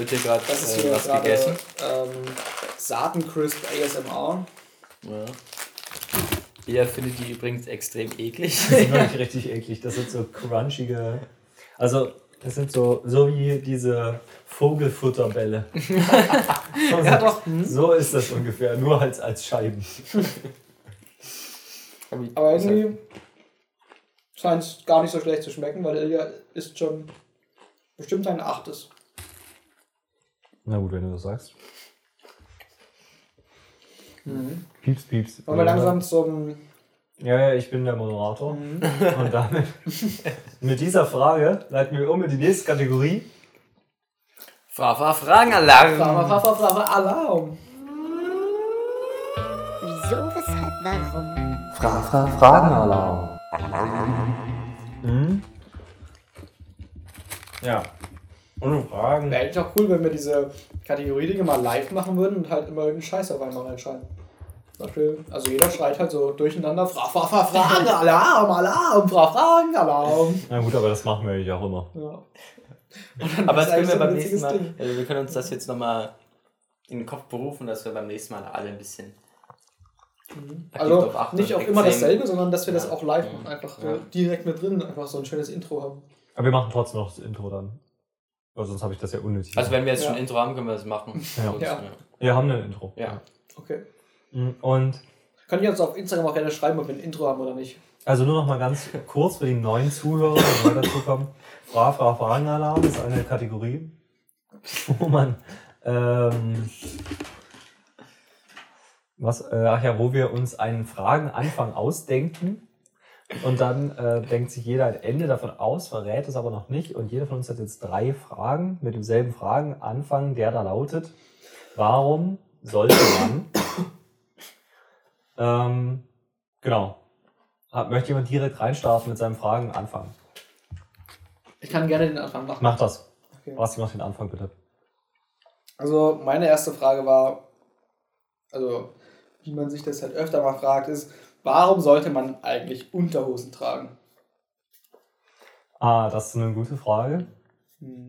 wird hier gerade Das ist äh, was gerade gegessen. ähm, Saatencrisp ASMR. Ja. Ihr findet die übrigens extrem eklig. Die sind wirklich richtig eklig. Das sind so crunchige. Also, das sind so, so wie diese Vogelfutterbälle. [LAUGHS] Ja, doch. So ist das ungefähr, nur als, als Scheiben. [LAUGHS] Aber irgendwie scheint es gar nicht so schlecht zu schmecken, weil Ilja ist schon bestimmt ein achtes. Na gut, wenn du das sagst. Pieps, pieps. Wollen wir langsam zum. Ja, ja, ich bin der Moderator. [LAUGHS] Und damit, [LAUGHS] mit dieser Frage, leiten wir um in die nächste Kategorie. Fra, fra, Fragenalarm. Frage, Frage, Frage, Alarm. Wieso, weshalb, warum? Fra, fra, Fragenalarm. Mhm. Ja. Und Fragen. Wäre eigentlich auch cool, wenn wir diese Kategorie-Dinge mal live machen würden und halt immer irgendeinen Scheiß auf einmal reinschreiben. Zum Beispiel, also jeder schreit halt so durcheinander: Fra, Fra, Fra, Fragen, [LAUGHS] Alarm, Alarm, Fra, Fragen, Alarm. Na gut, aber das machen wir ja auch immer. Ja. [LAUGHS] Aber das können wir eigentlich so beim nächsten Mal. Ding. Also wir können uns das jetzt nochmal in den Kopf berufen, dass wir beim nächsten Mal alle ein bisschen. aktiv Also nicht auch immer dasselbe, sondern dass wir das Ja. auch live machen. Einfach Ja. so direkt mit drin, einfach so ein schönes Intro haben. Aber wir machen trotzdem noch das Intro dann. Weil sonst habe ich das ja unnötig. Also wenn wir jetzt Ja. schon ein Intro haben, können wir das machen. Ja. Ja. wir haben ein Intro. ja. Okay. Mhm, Und Könnt ihr uns auf Instagram auch gerne schreiben, ob wir ein Intro haben oder nicht. also nur noch mal ganz kurz für die neuen Zuhörer, die neu dazukommen. Fra, Fra, Fragenalarm ist eine Kategorie, wo man ähm, was, äh, ach ja, wo wir uns einen Fragenanfang ausdenken und dann äh, denkt sich jeder ein Ende davon aus, verrät es aber noch nicht und jeder von uns hat jetzt drei Fragen mit demselben Fragenanfang, der da lautet, warum sollte man [COUGHS] ähm, genau. Ah, Möchte jemand direkt reinstarten mit seinen Fragen anfangen? Ich kann gerne den Anfang machen. Mach das. Okay. Basti, mach den Anfang bitte. Also meine erste Frage war, also wie man sich das halt öfter mal fragt, ist, warum sollte man eigentlich Unterhosen tragen? Ah, das ist eine gute Frage.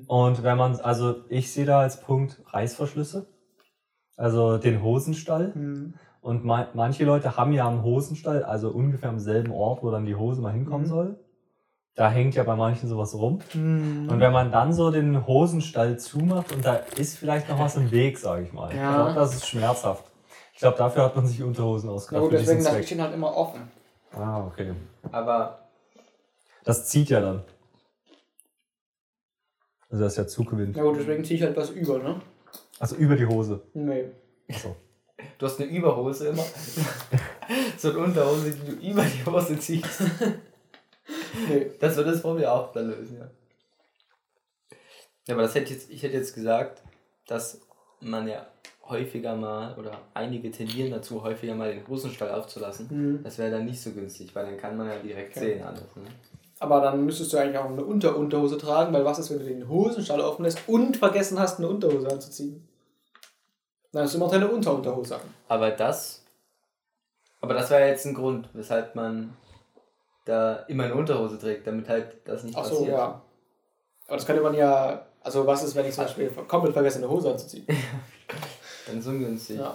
Und wenn man, also ich sehe da als Punkt Reißverschlüsse. Also den Hosenstall. Und ma manche Leute haben ja am Hosenstall, also ungefähr am selben Ort, wo dann die Hose mal hinkommen Mhm. soll. Da hängt ja bei manchen sowas rum. Mhm. Und wenn man dann so den Hosenstall zumacht und da ist vielleicht noch was im Weg, sage ich mal. Ja. Ich glaube, das ist schmerzhaft. Ich glaube, dafür hat man sich Unterhosen ausgedacht. gut, diesen deswegen lasse ich den halt immer offen. Ah, okay. Aber Das zieht ja dann. Also das ist ja Zugewinn. Na gut, deswegen ziehe ich halt was über, ne? Also über die Hose. Nee. Achso. du hast eine Überhose immer. [LAUGHS] so eine Unterhose, die du über die Hose ziehst. Nee. Das wird das Problem auch dann lösen, ja. Ja, aber das hätte ich jetzt, ich hätte jetzt gesagt, dass man ja häufiger mal, oder einige tendieren dazu, häufiger mal den Hosenstall aufzulassen. Mhm. Das wäre dann nicht so günstig, weil dann kann man ja direkt Okay. sehen alles. Ne? Aber dann müsstest du eigentlich auch eine Unterunterhose tragen, weil was ist, wenn du den Hosenstall offen lässt und vergessen hast, eine Unterhose anzuziehen? Dann hast du immer noch deine Unterunterhose an. Aber das, aber das wäre jetzt ein Grund, weshalb man da immer eine Unterhose trägt, damit halt das nicht Ach so, passiert. ja. Aber das könnte man ja. Also, was ist, wenn ich zum Beispiel komplett vergesse, eine Hose anzuziehen? [LAUGHS] Dann ist es ungünstig. Ja,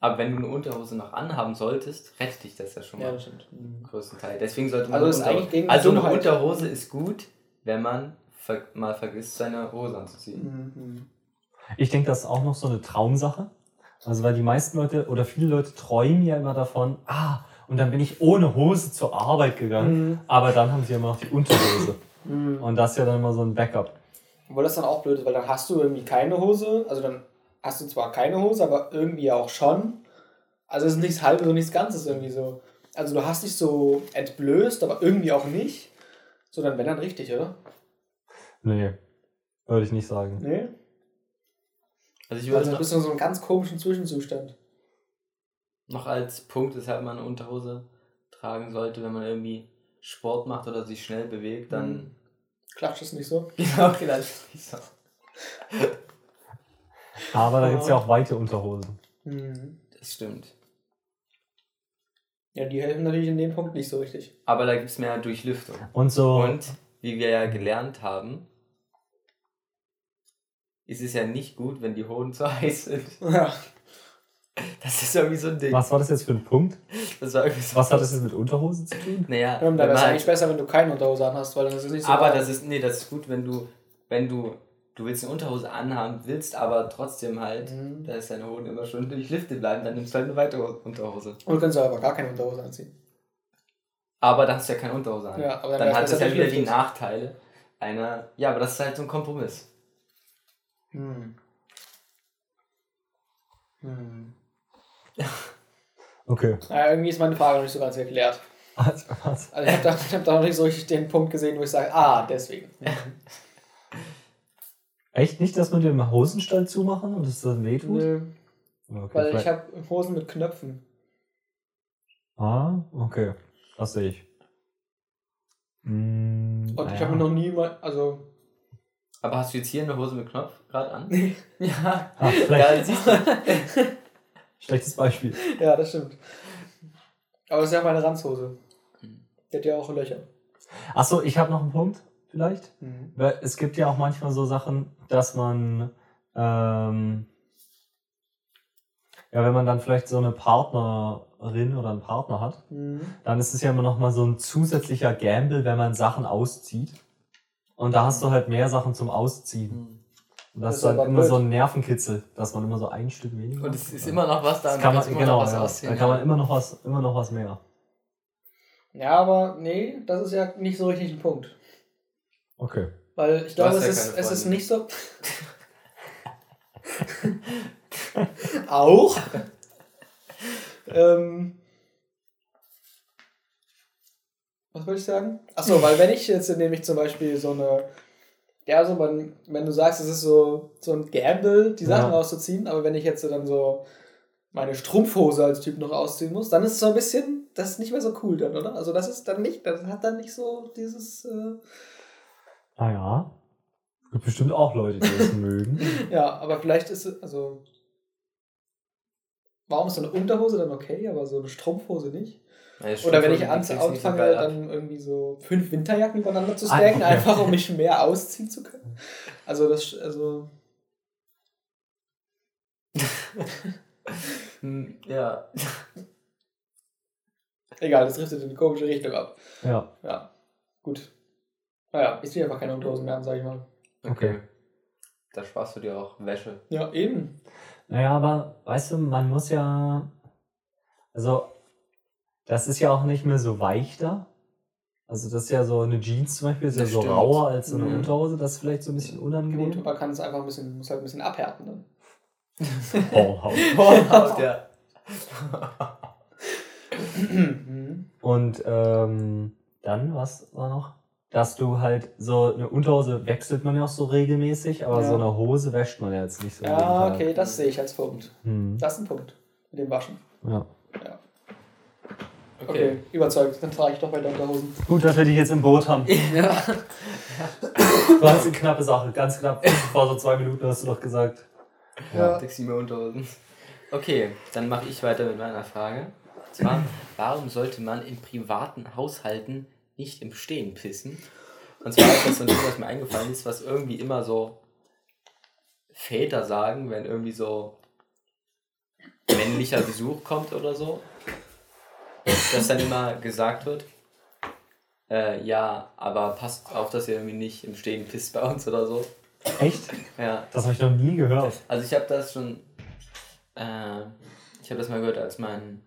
Aber wenn du eine Unterhose noch anhaben solltest, rettet dich das ja schon mal. ja das stimmt. im größten Teil. Deswegen sollte man Also eine ist Unterhose- eigentlich gegen also eine. Unterhose ist gut, wenn man ver mal vergisst, seine Hose anzuziehen. Mhm. Ich denke, das ist auch noch so eine Traumsache. Also weil die meisten Leute oder viele Leute träumen ja immer davon, ah, und dann bin ich ohne Hose zur Arbeit gegangen, Mhm. aber dann haben sie immer noch die Unterhose. Mhm. Und das ist ja dann immer so ein Backup. Obwohl das dann auch blöd ist, weil dann hast du irgendwie keine Hose. Also dann hast du zwar keine Hose, aber irgendwie auch schon. Also es ist nichts halbes und nichts Ganzes irgendwie so. Also du hast dich so entblößt, aber irgendwie auch nicht. So, dann wenn dann richtig, oder? Nee, würde ich nicht sagen. Nee? Also ich würde Also du noch, bist in so einem ganz komischen Zwischenzustand. noch als Punkt, weshalb man eine Unterhose tragen sollte, wenn man irgendwie Sport macht oder sich schnell bewegt, dann Mhm. Klatsch ist nicht so. [LAUGHS] Genau, genau. So. [LAUGHS] Aber da gibt es ja auch weite Unterhosen. Mhm. Das stimmt. Ja, die helfen natürlich in dem Punkt nicht so richtig. Aber da gibt es mehr Durchlüftung. Und so. Und wie wir ja gelernt haben, ist es ja nicht gut, wenn die Hoden zu [LAUGHS] heiß sind. Ja. Das ist irgendwie so ein Ding. Was war das jetzt für ein Punkt? Das war irgendwie so Was hat das jetzt mit Unterhosen zu tun? Naja, Ähm, wenn da wäre man es eigentlich besser, wenn du keine Unterhose anhast, weil dann ist es nicht so aber das ist, nee, das ist gut, wenn du, wenn du, du willst eine Unterhose anhaben, willst aber trotzdem halt, Mhm. dass deine Hoden immer schön durchlüftet bleiben, dann nimmst du halt eine weitere Unterhose. Und du kannst aber gar keine Unterhose anziehen. Aber da hast du ja keine Unterhose an. Ja, aber dann dann hat es besser ja wieder die. Nachteile einer, ja, aber das ist halt so ein Kompromiss. Hm. Hm. [LAUGHS] Okay. Ja, irgendwie ist meine Frage noch nicht so ganz erklärt. Was? was? Also ich habe da, ich hab da noch nicht so richtig den Punkt gesehen, wo ich sage, ah, deswegen. [LAUGHS] Echt nicht, dass man den Hosenstall zumachen und es dann wehtut? Nö, Okay, weil ich vielleicht- habe Hosen mit Knöpfen. Ah, okay. Das sehe ich. Mm, Und ich naja. habe noch nie mal, also Aber hast du jetzt hier eine Hose mit Knopf gerade an? [LAUGHS] ja. Ah, Ja, vielleicht. du. [LAUGHS] Schlechtes Beispiel. ja, das stimmt. Aber das ist ja meine Ranzhose. Die hat ja auch Löcher. Achso, ich habe noch einen Punkt, vielleicht. Mhm. Weil Es gibt ja auch manchmal so Sachen, dass man, ähm, ja, wenn man dann vielleicht so eine Partnerin oder einen Partner hat, Mhm. dann ist es ja immer noch mal so ein zusätzlicher Gamble, wenn man Sachen auszieht. Und da hast du halt mehr Sachen zum Ausziehen. Und das, Das ist aber immer blöd. so ein Nervenkitzel, dass man immer so ein Stück weniger Und es ist immer noch was da. kann da man, immer genau, noch was ja. ausziehen, da kann man immer noch was, immer noch was mehr. Ja, aber nee, das ist ja nicht so richtig ein Punkt. Okay. Weil ich glaube, es, ja ist, es ist nicht so. [LAUGHS] Auch? ähm, was wollte ich sagen? Achso, weil wenn ich jetzt nämlich zum Beispiel so eine. Ja, so wenn, wenn du sagst, es ist so, so ein Gamble, die Sachen Ja. auszuziehen, aber wenn ich jetzt dann so meine Strumpfhose als Typ noch ausziehen muss, dann ist es so ein bisschen, das ist nicht mehr so cool dann, oder? Also das ist dann nicht, das hat dann nicht so dieses. Äh, Ah ja. Es gibt bestimmt auch Leute, die das [LAUGHS] mögen. Ja, aber vielleicht ist es, also. Warum ist so eine Unterhose dann okay, aber so eine Strumpfhose nicht? Ja, Oder wenn ich so anfange, dann irgendwie so fünf Winterjacken übereinander zu Ah, stacken, okay. einfach um mich mehr ausziehen zu können. Also das, also. [LAUGHS] Hm, Ja. Egal, das driftet in eine komische Richtung ab. ja. Ja, gut. Naja, ich ziehe einfach keine Unterhosen mehr an, sag ich mal. Okay. Da sparst du dir auch Wäsche. Ja, eben. Naja, aber weißt du, man muss ja. Also, das ist ja auch nicht mehr so weich da. Also, das ist ja so eine Jeans zum Beispiel, ist ja Das so stimmt. rauer als so eine Mhm. Unterhose. Das ist vielleicht so ein bisschen Gut, unangenehm. man kann es einfach ein bisschen, muss halt ein bisschen abhärten dann. [LAUGHS] Oh, hau. [LAUGHS] Boah, ja. [LAUGHS] Mhm. Und ähm, dann, was war noch? Dass du halt so eine Unterhose wechselt man ja auch so regelmäßig, aber Ja. so eine Hose wäscht man ja jetzt nicht so. Ja, okay, das sehe ich als Punkt. Hm. Das ist ein Punkt. Mit dem Waschen. Ja. Okay, überzeugt. Dann trage ich doch weiter Unterhosen. Gut, dass wir dich jetzt im Boot haben. [LAUGHS] ja. War jetzt eine knappe Sache, ganz knapp. Vor so zwei Minuten hast du doch gesagt. Ja. Textile Unterhosen. Okay, dann mache ich weiter mit meiner Frage. Und zwar, [LAUGHS] warum sollte man in privaten Haushalten nicht im Stehen pissen? Und zwar ist das so ein Ding, was mir eingefallen ist, was irgendwie immer so Väter sagen, wenn irgendwie so männlicher Besuch kommt oder so. Dass dann immer gesagt wird, äh, ja, aber passt auf, dass ihr irgendwie nicht im Stehen pisst bei uns oder so. Echt? Ja, Das habe ich noch nie gehört. also ich habe das schon, äh, ich habe das mal gehört, als mein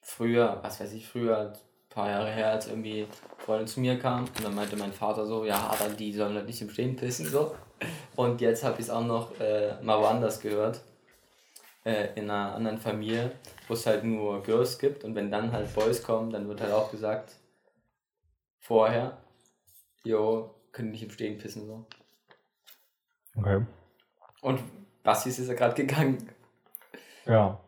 früher, was weiß ich, früher, paar Jahre her, als irgendwie Freundin zu mir kam und dann meinte mein Vater so, ja, aber die sollen halt nicht im Stehen pissen, so. Und jetzt habe ich es auch noch äh, mal woanders gehört, äh, in einer anderen Familie, wo es halt nur Girls gibt und wenn dann halt Boys kommen, dann wird halt auch gesagt, vorher, jo, können nicht im Stehen pissen, so. Okay. Und Basti ist ja gerade gegangen. Ja.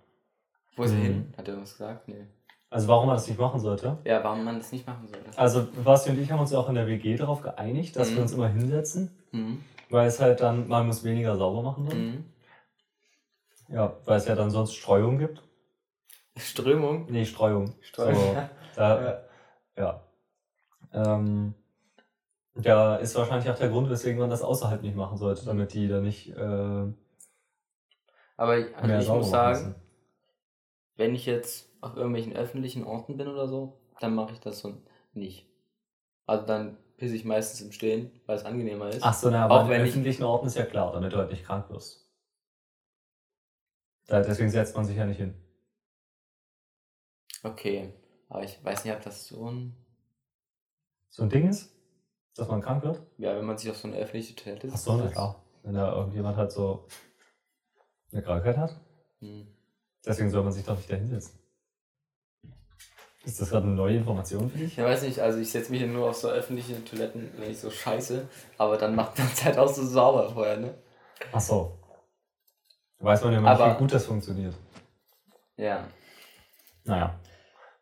Wo ist er Mhm. hin? Hat er was gesagt? Nee. Also warum man das nicht machen sollte? Ja, warum man das nicht machen sollte. Also Basti und ich haben uns ja auch in der WG darauf geeinigt, dass Mhm. wir uns immer hinsetzen, Mhm. weil es halt dann, man muss weniger sauber machen dann. Mhm. Ja, weil es ja dann sonst Streuung gibt. Strömung. Nee, Streuung. Streuung. So, [LAUGHS] da, ja. Ähm, da ist wahrscheinlich auch der Grund, weswegen man das außerhalb nicht machen sollte, damit die da nicht äh, Aber ich- also mehr ich muss sagen, wenn ich jetzt auf irgendwelchen öffentlichen Orten bin oder so, dann mache ich das so nicht. Also dann pisse ich meistens im Stehen, weil es angenehmer ist. Ach so, na, Auch aber wenn in ich- öffentlichen Orten ist ja klar, damit du halt nicht krank wirst. Deswegen setzt man sich ja nicht hin. Okay. Aber ich weiß nicht, ob das so ein. So ein Ding ist, dass man krank wird. Ja, wenn man sich auf so eine öffentliche Toilette Ach so, na klar. Wenn da irgendjemand halt so eine Krankheit hat, Hm. deswegen soll man sich doch nicht da hinsetzen. Ist das gerade eine neue Information für dich? Ich weiß nicht, also ich setze mich ja nur auf so öffentliche Toiletten, wenn ich so scheiße, aber dann macht man es halt auch so sauber vorher, ne? Ach so. Weiß man ja mal, Aber- wie gut das funktioniert. Ja. Naja.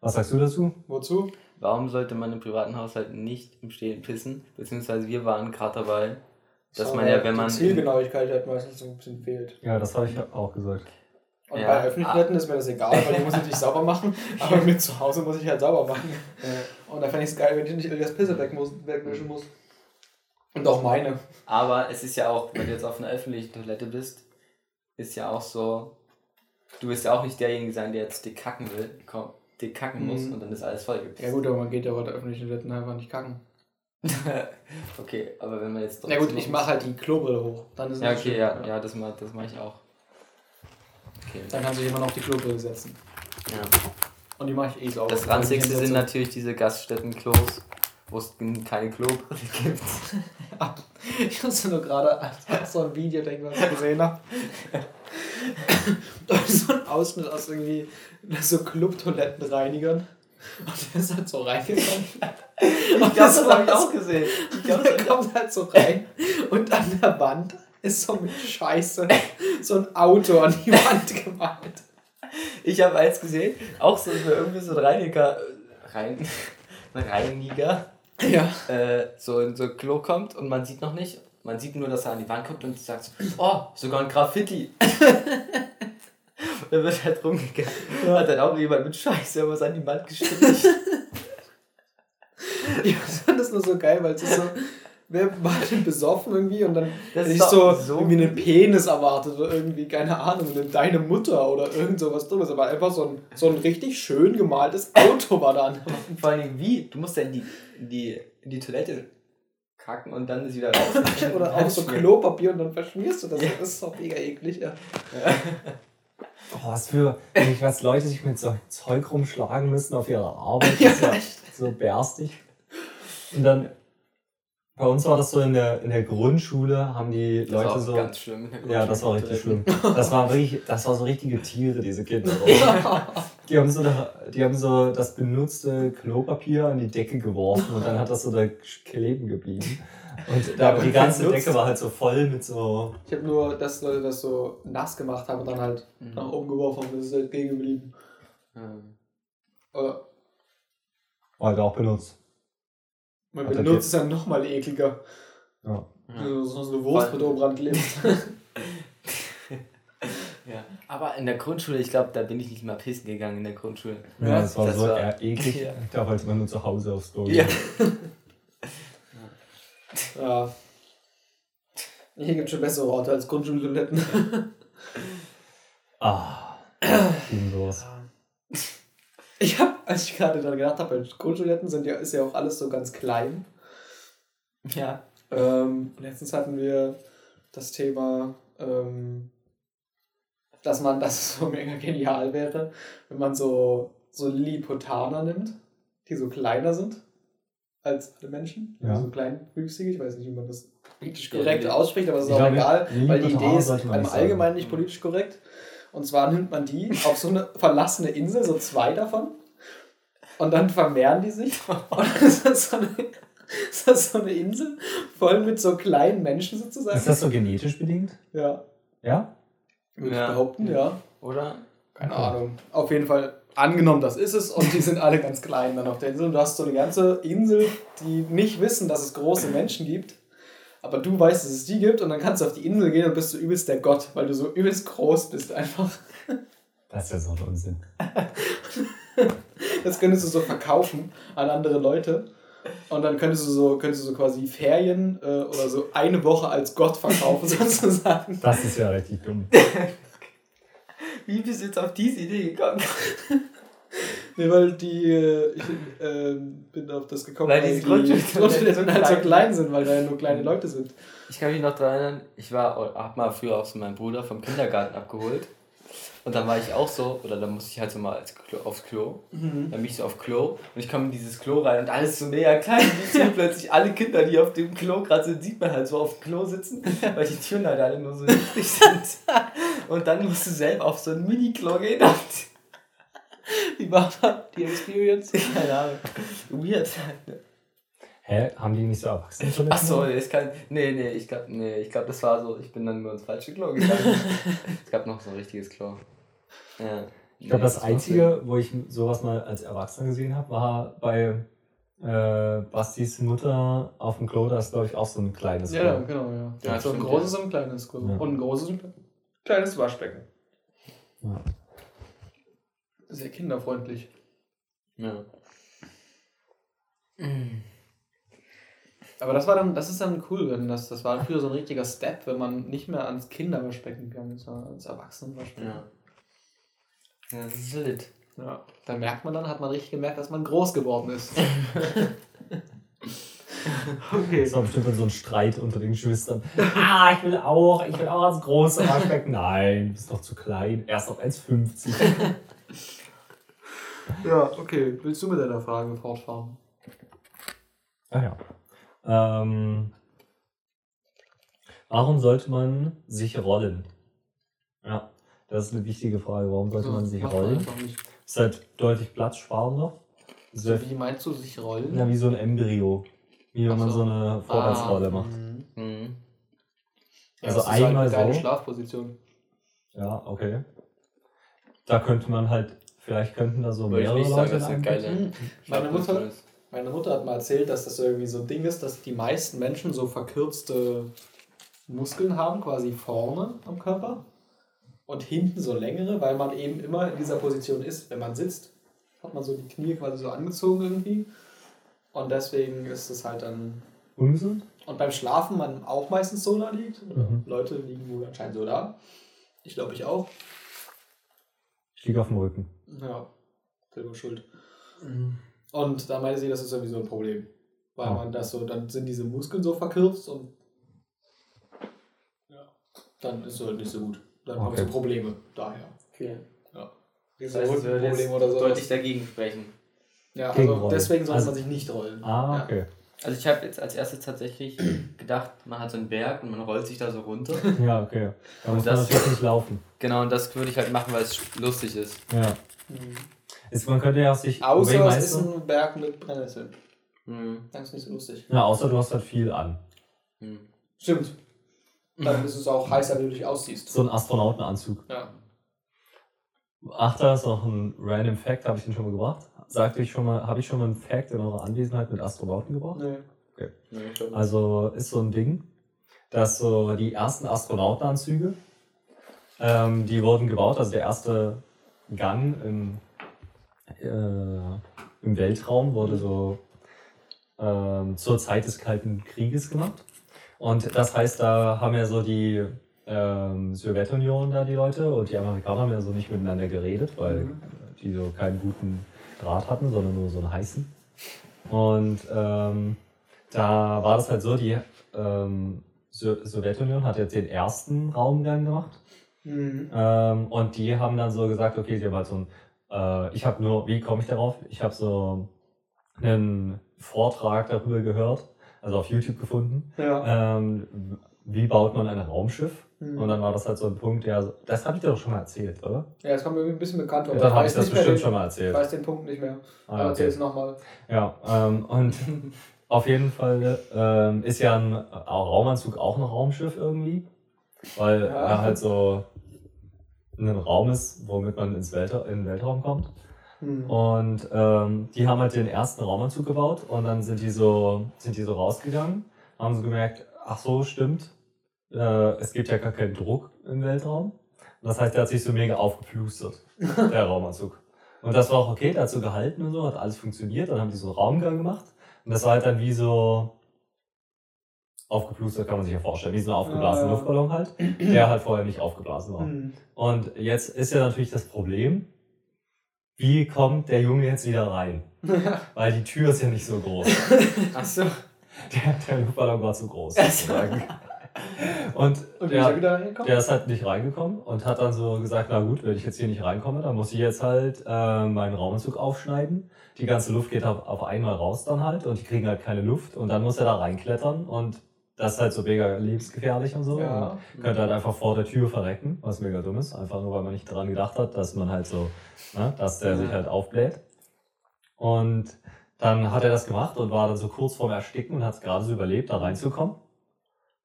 Was sagst du dazu? Wozu? Warum sollte man im privaten Haushalt nicht im Stehen pissen? Beziehungsweise wir waren gerade dabei, dass So, man ja, wenn die man. Zielgenauigkeit halt meistens so ein bisschen fehlt. Ja, das habe ich auch gesagt. Und Ja. bei öffentlichen Toiletten ist mir das egal, weil die muss ich nicht sauber machen, [LAUGHS] aber mit zu Hause muss ich halt sauber machen. Und da fände ich es geil, wenn ich nicht irgendwie das Pisse weg muss, wegwischen muss. Und auch meine. Aber es ist ja auch, wenn du jetzt auf einer öffentlichen Toilette bist, ist ja auch so, du willst ja auch nicht derjenige sein, der jetzt dick kacken will, komm, dick kacken muss Mhm. und dann ist alles voll Ja gut, aber man geht ja bei der öffentlichen Toiletten einfach nicht kacken. [LAUGHS] okay, aber wenn man jetzt Ja gut, ich mache halt die Klobrille hoch. Dann ist Ja, das okay, ja, ja, das mache das mach ich auch. Okay. Dann kann sich jemand auf die Klobrille setzen. Ja. Und die mache ich eh sauber. Das ranzigste ich sind natürlich diese Gaststätten-Klos, wo es keine Klobrille gibt. [LAUGHS] Ich musste nur gerade an so ein Video denken, was ich gesehen habe. da ist so ein Ausschnitt aus irgendwie so Club-Toilettenreinigern. Und der ist halt so reingekommen. Und das habe ich auch gesehen. Der kommt halt so rein und an der Wand ist so mit Scheiße [LAUGHS] so ein Auto an die Wand gemalt. Ich habe eins gesehen, auch so für irgendwie so ein Reiniger, äh, Rein, [LAUGHS] ein Reiniger, Ja. äh, so in so ein Klo kommt und man sieht noch nicht. Man sieht nur, dass er an die Wand guckt und sagt so, oh, sogar ein Graffiti. [LAUGHS] da wird halt rumgegangen. Hat dann auch jemand mit Scheiße was an die Wand gestrichen. Ich fand das nur so geil, weil es ist so. Wer war denn besoffen irgendwie und dann Das hätte ist ich so, so irgendwie einen Penis erwartet oder irgendwie, keine Ahnung, eine deine Mutter oder irgend sowas Dummes. Aber einfach so ein, so ein richtig schön gemaltes Auto war da. Vor allem wie? Du musst ja in die, in die, in die Toilette kacken und dann ist wieder raus. [LAUGHS] Oder auch so Klopapier und dann verschmierst du das. Das ist doch mega eklig, ja. [LAUGHS] Oh, was für, was Leute sich mit so Zeug rumschlagen müssen auf ihrer Arbeit, [LAUGHS] das ist ja so berstig. Und dann, bei uns war das so in der, in der Grundschule, haben die Das war Leute auch so. ganz schlimm. Ja, das war richtig schlimm. Das war wirklich, das war so richtige Tiere, diese Kinder. [LAUGHS] Die haben so, die haben so das benutzte Klopapier an die Decke geworfen und dann hat das so da kleben geblieben. Und da, die ganze benutzt. Decke war halt so voll mit so. Ich habe nur, dass Leute das so nass gemacht haben und dann halt Mhm. nach oben geworfen haben. Das ist halt gegen geblieben. Ähm, Aber Halt auch benutzt. Man Hat benutzt es ja nochmal ekliger. Ja. So, so eine Wurst mit oben dran klebt. [LAUGHS] Ja. Aber in der Grundschule, ich glaube, da bin ich nicht mal pissen gegangen in der Grundschule. Ja, das war das so war- eher eklig. [LAUGHS] Ja. Da wollte man nur zu Hause aufs Klo [LAUGHS] Ja. ja. Hier gibt es schon bessere Orte als Grundschultoiletten. Ah, sowas. Ich habe, als ich gerade daran gedacht habe, Grundschultoiletten sind ja, ist ja auch alles so ganz klein. Ja. Ähm, letztens hatten wir das Thema, ähm, dass man das so mega genial wäre, wenn man so, so Lilliputaner nimmt, die so kleiner sind als alle Menschen. Ja. So kleinwüchsige, ich weiß nicht, wie man das politisch korrekt ausspricht, aber es ist Ich auch glaube, egal, weil die Idee ist im. Allgemeinen nicht politisch korrekt. Und zwar nimmt man die auf so eine verlassene Insel, so zwei davon, und dann vermehren die sich. Und das ist so eine, [LAUGHS] das ist so eine Insel voll mit so kleinen Menschen sozusagen. Ist das so genetisch bedingt? Ja, Ja? würde Ja. ich behaupten, ja. Oder? Keine Ahnung. Auf jeden Fall angenommen, das ist es und die sind alle ganz klein dann auf der Insel. Und du hast so eine ganze Insel, die nicht wissen, dass es große Menschen gibt. Aber du weißt, dass es die gibt und dann kannst du auf die Insel gehen und bist du übelst der Gott, weil du so übelst groß bist einfach. Das ist ja so ein Unsinn. Das könntest du so verkaufen an andere Leute. Und dann könntest du so, könntest du so quasi Ferien äh, oder so eine Woche als Gott verkaufen, [LAUGHS] sozusagen. Das ist ja richtig dumm. Wie bist du jetzt auf diese Idee gekommen? Nee, weil die, äh, ich äh, bin auf das gekommen, Weil diese [LAUGHS] Grundstücke Grundstücke halt so klein sind, weil da ja nur kleine Leute sind. Ich kann mich noch daran erinnern, ich war, hab mal früher auch so meinen Bruder vom Kindergarten abgeholt. Und dann war ich auch so, oder dann musste ich halt so mal Klo, aufs Klo. Dann bin ich so auf Klo und ich komme in dieses Klo rein und alles so mega klein. Und ich [LAUGHS] plötzlich alle Kinder, die auf dem Klo gerade sind, sieht man halt so auf dem Klo sitzen, weil die Türen halt alle nur so niedrig sind. [LAUGHS] Und dann musst du selber auf so ein Mini-Klo gehen. Und [LAUGHS] Wie war die Experience? [LAUGHS] keine Ahnung. Weird. Hä? Haben die nicht so erwachsene Ach so, ist kein. Nee, nee, ich glaube, nee, ich glaub, das war so, ich bin dann nur ins falsche Klo gegangen. [LAUGHS] es gab noch so ein richtiges Klo. Ja. Ich glaube, das Einzige, wo ich sowas mal als Erwachsener gesehen habe, war bei äh, Bastis Mutter auf dem Klo. Da ist, glaube ich, auch so ein kleines Ja, Klo. genau, ja. Ja, so ein großes und ein kleines Klo. Ja. Und ein großes und ein kleines Waschbecken. Ja. Sehr kinderfreundlich. Ja. Aber das war dann, das ist dann cool, wenn das, das war früher so ein richtiger Step, wenn man nicht mehr ans Kinderwaschbecken gegangen ist, sondern ans Erwachsenenwaschbecken. Ja. Ja, das ist lit. Ja. Da merkt man dann, hat man richtig gemerkt, dass man groß geworden ist. [LAUGHS] okay. Das war bestimmt so ein Streit unter den Geschwistern. Ah, ich will auch, ich will auch als großer Waschbecken. Nein, du bist doch zu klein. Erst auf [LAUGHS] 1,50. Ja, okay. Willst du mit deiner Frage fortfahren? Ah ja. Ähm, warum sollte man sich rollen? Ja, das ist eine wichtige Frage. Warum sollte man sich Macht man rollen? einfach nicht. Ist halt deutlich platzsparender. Ist So, halt, wie meinst du sich rollen? ja, wie so ein Embryo. Wie wenn Ach man so. so eine Vorwärtsrolle Ah, macht. mhm. Mhm. Ja, Also das ist halt einmal eine geile so. Schlafposition. Ja, okay. Da könnte man halt, vielleicht könnten da so Würde ich mehrere nicht sagen, Leute in geile Mhm. [LAUGHS] Meine Mutter, meine Mutter hat mal erzählt, dass das irgendwie so ein Ding ist, dass die meisten Menschen so verkürzte Muskeln haben, quasi vorne am Körper und hinten so längere, weil man eben immer in dieser Position ist. Wenn man sitzt, hat man so die Knie quasi so angezogen irgendwie. Und deswegen ist es halt dann. Ungesund? Und beim Schlafen man auch meistens so da liegt. Oder Mhm. Leute liegen wohl anscheinend so da. Ich glaube, ich auch. Ich liege auf dem Rücken. Ja, selber schuld. Und da meinte sie, das ist sowieso ein Problem. Weil Ah. man das so, dann sind diese Muskeln so verkürzt und ja, dann ist es halt nicht so gut. Dann Okay. hast du Probleme daher. Okay. Ja. Das heißt, es würde jetzt oder so. deutlich dagegen sprechen. Ja, also deswegen sollte Also- man sich nicht rollen. Ah, Ja. Also ich habe jetzt als erstes tatsächlich [CLEARS THROAT] gedacht, man hat so einen Berg und man rollt sich da so runter. [LAUGHS] Ja, okay. Da Und muss man das- natürlich nicht laufen. genau, und das würde ich halt machen, weil es lustig ist. Ja. Ist, man könnte ja sich. Außer es ist ein Berg mit Brennnesseln. Mhm. Das ist nicht so lustig. Ja, außer du hast halt viel an. Mhm. Stimmt. Dann ist es auch heißer, wenn du dich ausziehst. So ein Astronautenanzug. Ja. Ach, da ist noch ein random Fact, habe ich den schon mal gebracht. Sagte ich schon mal, habe ich schon mal einen Fact in eurer Anwesenheit mit Astronauten gebracht? Nee. Nee, glaub nicht. Also ist so ein Ding, dass so die ersten Astronautenanzüge, ähm, die wurden gebaut, also der erste Gang im, äh, im Weltraum wurde so ähm, zur Zeit des Kalten Krieges gemacht. Und das heißt, da haben ja so die ähm, Sowjetunion da die Leute und die Amerikaner haben ja so nicht miteinander geredet, weil die so keinen guten Draht hatten, sondern nur so einen heißen. Und ähm, da war das halt so, die ähm, Sowjetunion hat jetzt den ersten Raumgang gemacht. Mhm. Ähm, und die haben dann so gesagt, okay, sie haben halt so ein, äh, ich habe nur, wie komme ich darauf? Ich habe so einen Vortrag darüber gehört, also auf YouTube gefunden, Ja. ähm, wie baut man ein Raumschiff? Mhm. Und dann war das halt so ein Punkt, der, so- das habe ich dir doch schon mal erzählt, oder? Ja, das kommt mir ein bisschen bekannt vor. Ja, dann habe ich das bestimmt den- schon mal Ich erzählt. weiß den Punkt nicht mehr. Ah, erzähl okay. es nochmal. Ja, ähm, und [LAUGHS] auf jeden Fall ähm, ist ja ein Raumanzug auch ein Raumschiff irgendwie, weil Ja. er halt so ein Raum ist, womit man ins Weltra in den Weltraum kommt. Hm. Und ähm, die haben halt den ersten Raumanzug gebaut und dann sind die so, sind die so rausgegangen, haben so gemerkt, ach so, stimmt, äh, es gibt ja gar keinen Druck im Weltraum. Das heißt, der hat sich so mega aufgeplustert, [LAUGHS] der Raumanzug. Und das war auch okay, der hat so gehalten und so, hat alles funktioniert. Dann haben die so einen Raumgang gemacht. Und das war halt dann wie so aufgeplustert, kann man sich ja vorstellen, wie so ein aufgeblasener Ja. Luftballon halt, der halt vorher nicht aufgeblasen war. Hm. Und jetzt ist ja natürlich das Problem, wie kommt der Junge jetzt wieder rein? [LAUGHS] Weil die Tür ist ja nicht so groß. Achso. Der, der Luftballon war zu groß. sozusagen. [LAUGHS] Und, Und er der, der ist halt nicht reingekommen und hat dann so gesagt, na gut, wenn ich jetzt hier nicht reinkomme, dann muss ich jetzt halt äh, meinen Raumanzug aufschneiden. Die ganze Luft geht auf, auf einmal raus dann halt und die kriegen halt keine Luft und dann muss er da reinklettern und das ist halt so mega lebensgefährlich und so. Ja. Und könnte halt einfach vor der Tür verrecken, was mega dumm ist, einfach nur weil man nicht daran gedacht hat, dass man halt so, ne, dass der sich halt aufbläht. Und dann hat er das gemacht und war dann so kurz vorm Ersticken und hat es gerade so überlebt, da reinzukommen.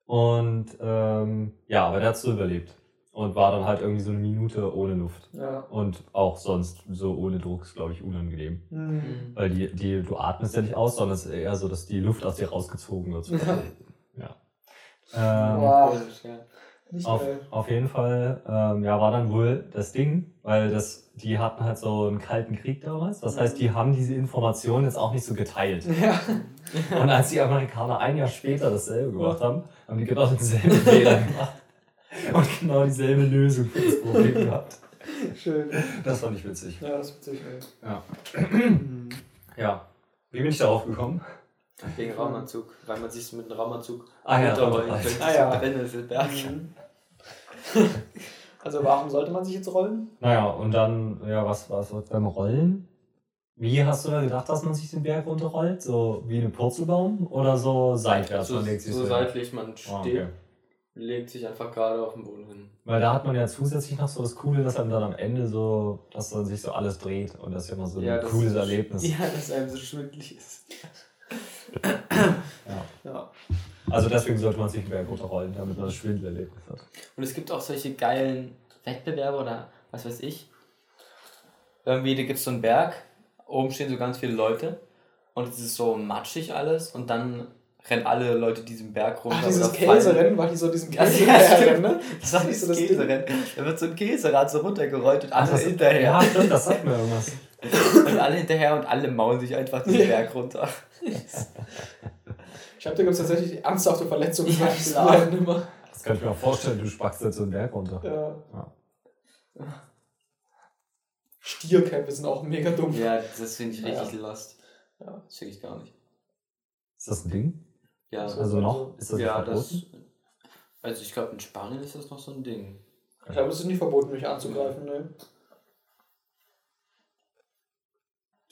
Und ähm, ja, aber der hat so überlebt. Und war dann halt irgendwie so eine Minute ohne Luft. Ja. Und auch sonst so ohne Druck ist, glaube ich, unangenehm. Hm. Weil die, die, du atmest ja nicht aus, sondern es ist eher so, dass die Luft aus dir rausgezogen wird. ja. Ähm, Wow. Nicht auf, geil. auf jeden Fall, ähm, ja, war dann wohl das Ding, weil das, die hatten halt so einen kalten Krieg damals. Das heißt, die haben diese Informationen jetzt auch nicht so geteilt. [LAUGHS] Ja. Und als die Amerikaner ein Jahr später dasselbe gemacht haben, haben die genau [LAUGHS] denselben Fehler gemacht. Und genau dieselbe Lösung für das Problem gehabt. Schön. Das fand ich witzig. Ja, das ist witzig. ey. Ja. [CLEARS THROAT] ja. Wie bin ich darauf gekommen? Wegen Raumanzug, weil man sich mit einem Raumanzug Ah ja, runterrollen Raumanzug. könnte. Ah ja. Brennnesselberg. Mhm. [LAUGHS] Also warum sollte man sich jetzt rollen? Naja, und dann, ja, was war es beim Rollen? Wie hast du da gedacht, dass man sich den Berg runterrollt? So wie ein Purzelbaum oder so seitwärts? So, man legt sich so seitlich, man steht, Ah, okay. legt sich einfach gerade auf den Boden hin. Weil da hat man ja zusätzlich noch so das Coole, dass einem dann am Ende so, dass dann sich so alles dreht und das ist ja immer so ein das cooles ist- Erlebnis. [LAUGHS] Ja, dass einem so schwindelig ist. Ja. Also deswegen sollte man sich den Berg runterrollen, damit man das Schwindelerlebnis hat. Und es gibt auch solche geilen Wettbewerbe oder was weiß ich. Irgendwie, da gibt es so einen Berg, oben stehen so ganz viele Leute und es ist so matschig alles und dann rennen alle Leute diesen Berg runter. Ach, dieses. Käserennen, weil die so diesen [LAUGHS] Ja, Käse ja, stimmt. rennen, ne? Das war ist dieses so das. Käserennen. Da wird so ein Käserad so runtergerollt und alle das- hinterher. Ja, stimmt, das sagt mir irgendwas. Und alle hinterher und alle maulen sich einfach den Berg runter. Ich glaube, da gibt es tatsächlich ernsthafte Verletzungen. Ja, klar. Immer. Das kann ich mir auch vorstellen, du spackst jetzt so einen Berg runter. Ja. Ja. Stierkämpfe sind auch mega dumm. Ja, das finde ich Ja. richtig lost. Ja. Das check ich gar nicht. Ist das ein Ding? Ja, Also noch? Ist das ja das. Also ich glaube in Spanien ist das noch so ein Ding. Ich glaube, es ist nicht verboten, mich anzugreifen. Ne?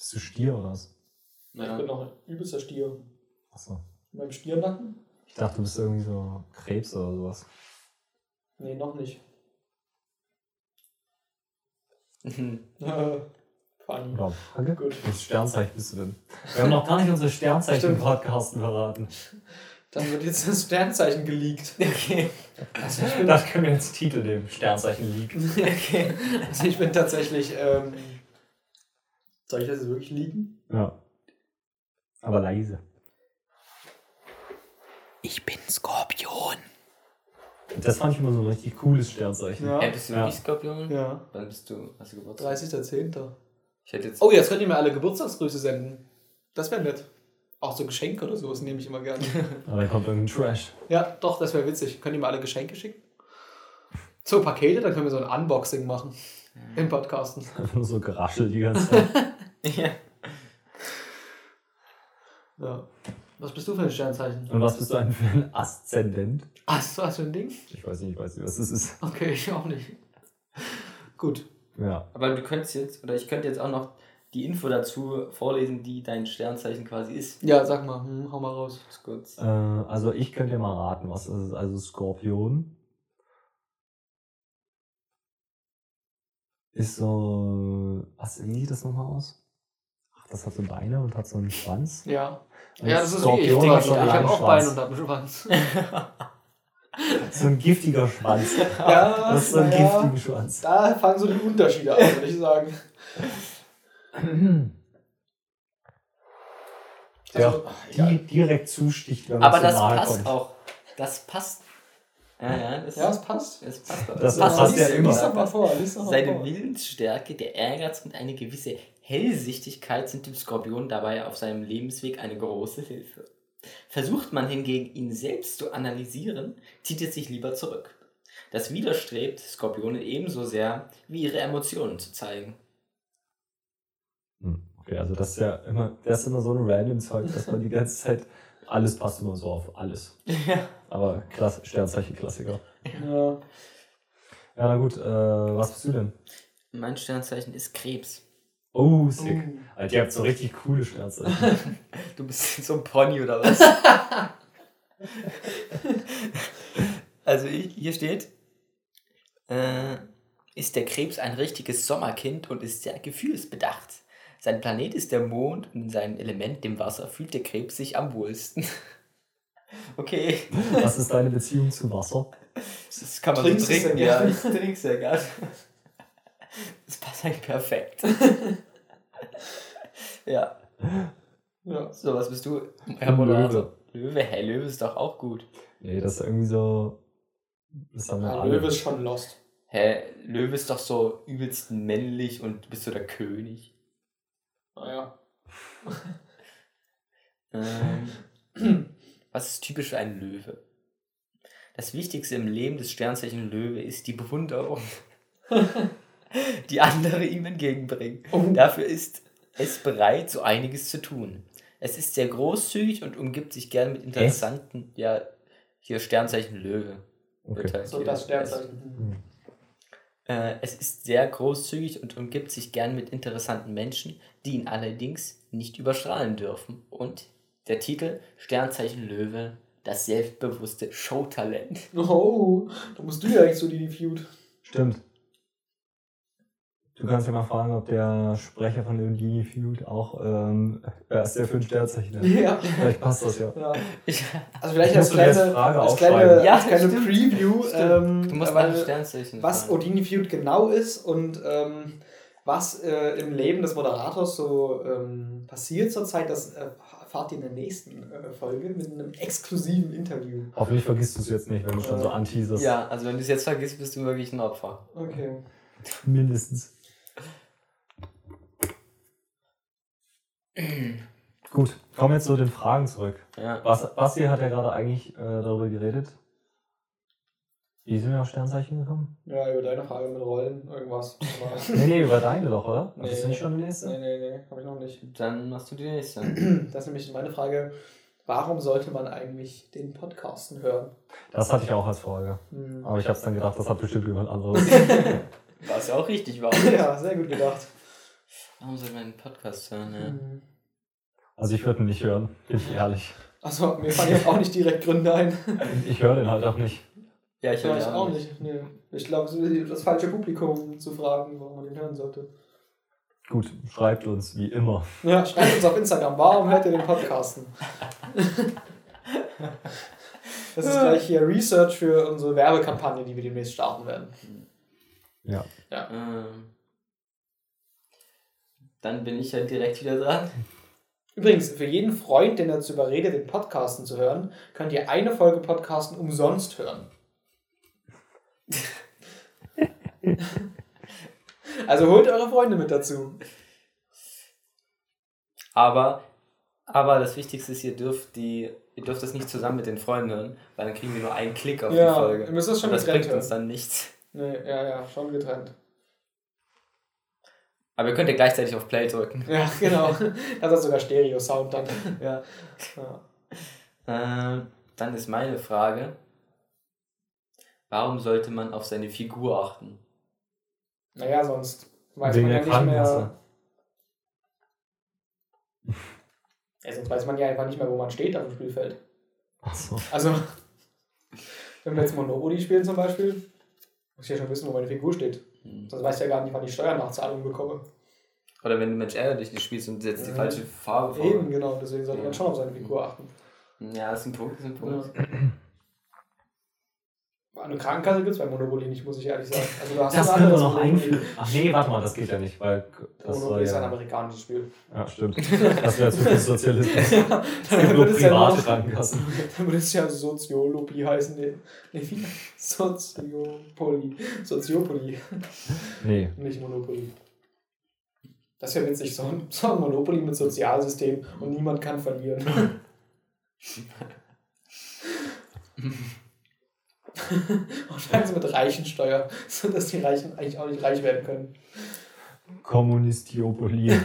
Bist du Stier oder was? Ich bin noch ein übelster Stier. Achso. In meinem Stiernacken? Ich dachte, du bist irgendwie so Krebs oder sowas. Nee, noch nicht. Mhm. Äh, funny. Oder Frage? Gut. Welches Sternzeichen bist du denn? Wir haben noch gar nicht unsere Sternzeichen im Podcast verraten. Dann wird jetzt das Sternzeichen geleakt. [LAUGHS] Okay. Also ich bin, Das können wir jetzt Titel nehmen. Sternzeichen League. [LAUGHS] okay. also ich bin tatsächlich. Ähm, soll ich das jetzt wirklich leaken? Ja. Aber leise. Ich bin Skorpion. Das fand ich immer so ein richtig cooles Sternzeichen. Ja. Hey, bist du Ja. wirklich Skorpion? Ja. Wann bist du? Hast du Geburtstag? 30.10. Ich hätte jetzt. Oh, jetzt könnt ihr mir alle Geburtstagsgrüße senden. Das wäre nett. Auch so Geschenke oder sowas nehme ich immer gerne. [LAUGHS] Aber dann kommt irgendein Trash. ja, doch, das wäre witzig. Könnt ihr mir alle Geschenke schicken? So Pakete, dann können wir so ein Unboxing machen. Im Podcasten. [LAUGHS] Einfach nur so geraschelt die ganze Zeit. [LAUGHS] ja. Ja. Was bist du für ein Sternzeichen? Und was bist du eigentlich für ein Aszendent? Ach, so, was für ein Ding? Ich weiß nicht, ich weiß nicht, was das ist. Okay, ich auch nicht. Gut. Ja. Aber du könntest jetzt, oder ich könnte jetzt auch noch die Info dazu vorlesen, die dein Sternzeichen quasi ist. Ja, sag mal, hm, hau mal raus. Ganz kurz. Äh, also ich könnte dir mal raten, was das ist. Also Skorpion ist so. Was, wie sieht das nochmal aus? Ach, das hat so Beine und hat so einen Schwanz. Ja. Und Ja, das ist wie ich. Ich so einen habe auch Beine und habe einen Schwanz. [LAUGHS] so ein giftiger Schwanz. Ja, Das ist so ein naja, giftiger Schwanz. Da fangen so die Unterschiede an, würde ich sagen. Der Also, die direkt zusticht, wenn man Aber das passt kommt. auch. Das passt. Ja, ja, das, Ja, es passt. das passt. auch. Das passt passt ja auch. immer. Lies doch mal vor, lies doch mal Seine vor. Willensstärke, der Ehrgeiz und eine gewisse Hellsichtigkeit sind dem Skorpion dabei auf seinem Lebensweg eine große Hilfe. Versucht man hingegen, ihn selbst zu analysieren, zieht er sich lieber zurück. Das widerstrebt Skorpione ebenso sehr, wie ihre Emotionen zu zeigen. Hm, Okay, also das ist ja immer, das ist immer so ein random Zeug, dass man die ganze Zeit, alles passt immer so auf alles. [LAUGHS] Ja. Aber klass, Sternzeichen-Klassiker. Ja. Ja, na gut, äh, was bist du denn? Mein Sternzeichen ist Krebs. Oh, sick. Alter, ihr habt so richtig coole Sternzeichen. [LAUGHS] Du bist [LAUGHS] so ein Pony oder was? [LAUGHS] also hier steht, äh, ist der Krebs ein richtiges Sommerkind und ist sehr gefühlsbedacht. Sein Planet ist der Mond und in seinem Element, dem Wasser, fühlt der Krebs sich am wohlsten. okay, Was ist deine Beziehung zu Wasser? das kann man trinken, ja. Ich trinke sehr gern. [LAUGHS] Das passt eigentlich perfekt. [LAUGHS] ja, Ja. so, was bist du? Herr Löwe. Moderator. Löwe, hä, Löwe ist doch auch gut. Nee, das ist irgendwie so. Das haben wir Ja. Löwe ist schon lost. Hä, Löwe ist doch so übelst männlich und du bist so der König. Naja. [LAUGHS] Ähm, was ist typisch für einen Löwe? Das Wichtigste im Leben des Sternzeichen Löwe ist die Bewunderung, die andere ihm entgegenbringen. Dafür ist es bereit, so einiges zu tun. Es ist sehr großzügig und umgibt sich gern mit interessanten, ja, hier Sternzeichen Löwe. Okay. halt So das Sternzeichen. Äh, es ist sehr großzügig und umgibt sich gern mit interessanten Menschen, die ihn allerdings nicht überstrahlen dürfen. Und der Titel Sternzeichen Löwe, das selbstbewusste Showtalent. Oh, da musst du ja eigentlich so die Feud. Stimmt. Du kannst ja mal fragen, ob der Sprecher von Eugenie Feud auch, ähm, wer ist der für ein Sternzeichen? hat. Ja. Vielleicht passt das ja. ja. Ich, Also vielleicht Ich als kleine, Frage als kleine, Ja, als kleine stimmt. Preview, ähm, du musst nach Sternzeichen was. Odini Feud genau ist und ähm, was äh, im Leben des Moderators so ähm, passiert zurzeit, das äh, erfahrt ihr in der nächsten äh, Folge mit einem exklusiven Interview. Hoffentlich vergisst du es jetzt nicht, wenn du schon so anteaserst. Ja, also wenn du es jetzt vergisst, bist du wirklich ein Opfer. Okay. Mindestens. Gut, kommen wir jetzt zu den Fragen zurück. Ja. Bas Basti hat ja gerade eigentlich äh, darüber geredet. Wie sind wir auf Sternzeichen gekommen? Ja, über deine Frage mit Rollen, irgendwas. [LAUGHS] Nee, nee, über deine doch, oder? Nee. Hast du nicht schon die nächste? nee, nee, nee, habe ich noch nicht. Dann machst du die nächste. [CLEARS THROAT] Das ist nämlich meine Frage. Warum sollte man eigentlich den Podcasten hören? Das hatte ich auch als Frage. Hm. Aber ich habe dann gedacht, das hat bestimmt jemand anderes. [LAUGHS] [LAUGHS] Was ja auch richtig war. Ja, sehr gut gedacht. Warum soll man einen Podcast hören? Ja? Hm. Also ich würde ihn nicht hören, bin ich ehrlich. Also, mir fallen jetzt auch nicht direkt Gründe ein. [LAUGHS] Ich höre den halt auch nicht. Ja, ich Ja, höre ich den auch nicht. Nee. Ich glaube, es ist das falsche Publikum zu fragen, warum man den hören sollte. Gut, schreibt uns, wie immer. Ja, schreibt uns auf Instagram, warum hört ihr den Podcasten? [LAUGHS] Das ist gleich hier Research für unsere Werbekampagne, die wir demnächst starten werden. Ja. Ähm, dann bin ich ja direkt wieder dran. Übrigens, für jeden Freund, den dazu überredet, den Podcasten zu hören, könnt ihr eine Folge Podcasten umsonst hören. [LAUGHS] also holt eure Freunde mit dazu. Aber, aber das Wichtigste ist, ihr dürft die, ihr dürft das nicht zusammen mit den Freunden hören, weil dann kriegen wir nur einen Klick auf Ja, die Folge. ihr müsst das schon Und das bringt uns hören. dann nichts. Nee, ja, ja, schon getrennt. Aber ihr könnt ja gleichzeitig auf Play drücken. Ja, genau. [LAUGHS] Das hat sogar Stereo-Sound dann. Ja. Ja. Ähm, dann ist meine Frage, warum sollte man auf seine Figur achten? Naja, sonst weiß Wegen man ja nicht mehr. Ja, sonst weiß man ja einfach nicht mehr, wo man steht auf dem Spielfeld. Achso. Also, wenn wir jetzt Monopoly spielen zum Beispiel, muss ich ja schon wissen, wo meine Figur steht. Hm. Sonst weiß ich ja gar nicht, wann ich Steuernachzahlung bekomme. Oder wenn du Mensch ärger dich nicht spielst und setzt die Ja. falsche Farbe vor. Eben, genau. Deswegen sollte Ja. man schon auf seine Figur achten. Ja, das ist ein Punkt, das ist ein Punkt. Eine Krankenkasse gibt es bei Monopoly nicht, muss ich ehrlich sagen. Also, du hast Das ein können wir noch einführen. Ach nee, warte mal, das geht ja nicht, weil das Monopoly ist ein ja... amerikanisches Spiel. Ja, [LAUGHS] stimmt. Das wäre zu viel Sozialismus. [LAUGHS] Es Dann gibt nur es ja private Krankenkassen. Dann würde es ja Soziologie heißen. Nee, nee wie? Soziopoly. Soziopoly, Nee. nicht Monopoly. Das wäre witzig, so ein, so ein Monopoly mit Sozialsystem und niemand kann verlieren. [LAUGHS] [LAUGHS] Wahrscheinlich mit Reichensteuer, [LAUGHS] sodass die Reichen eigentlich auch nicht reich werden können. Kommunistiopolie.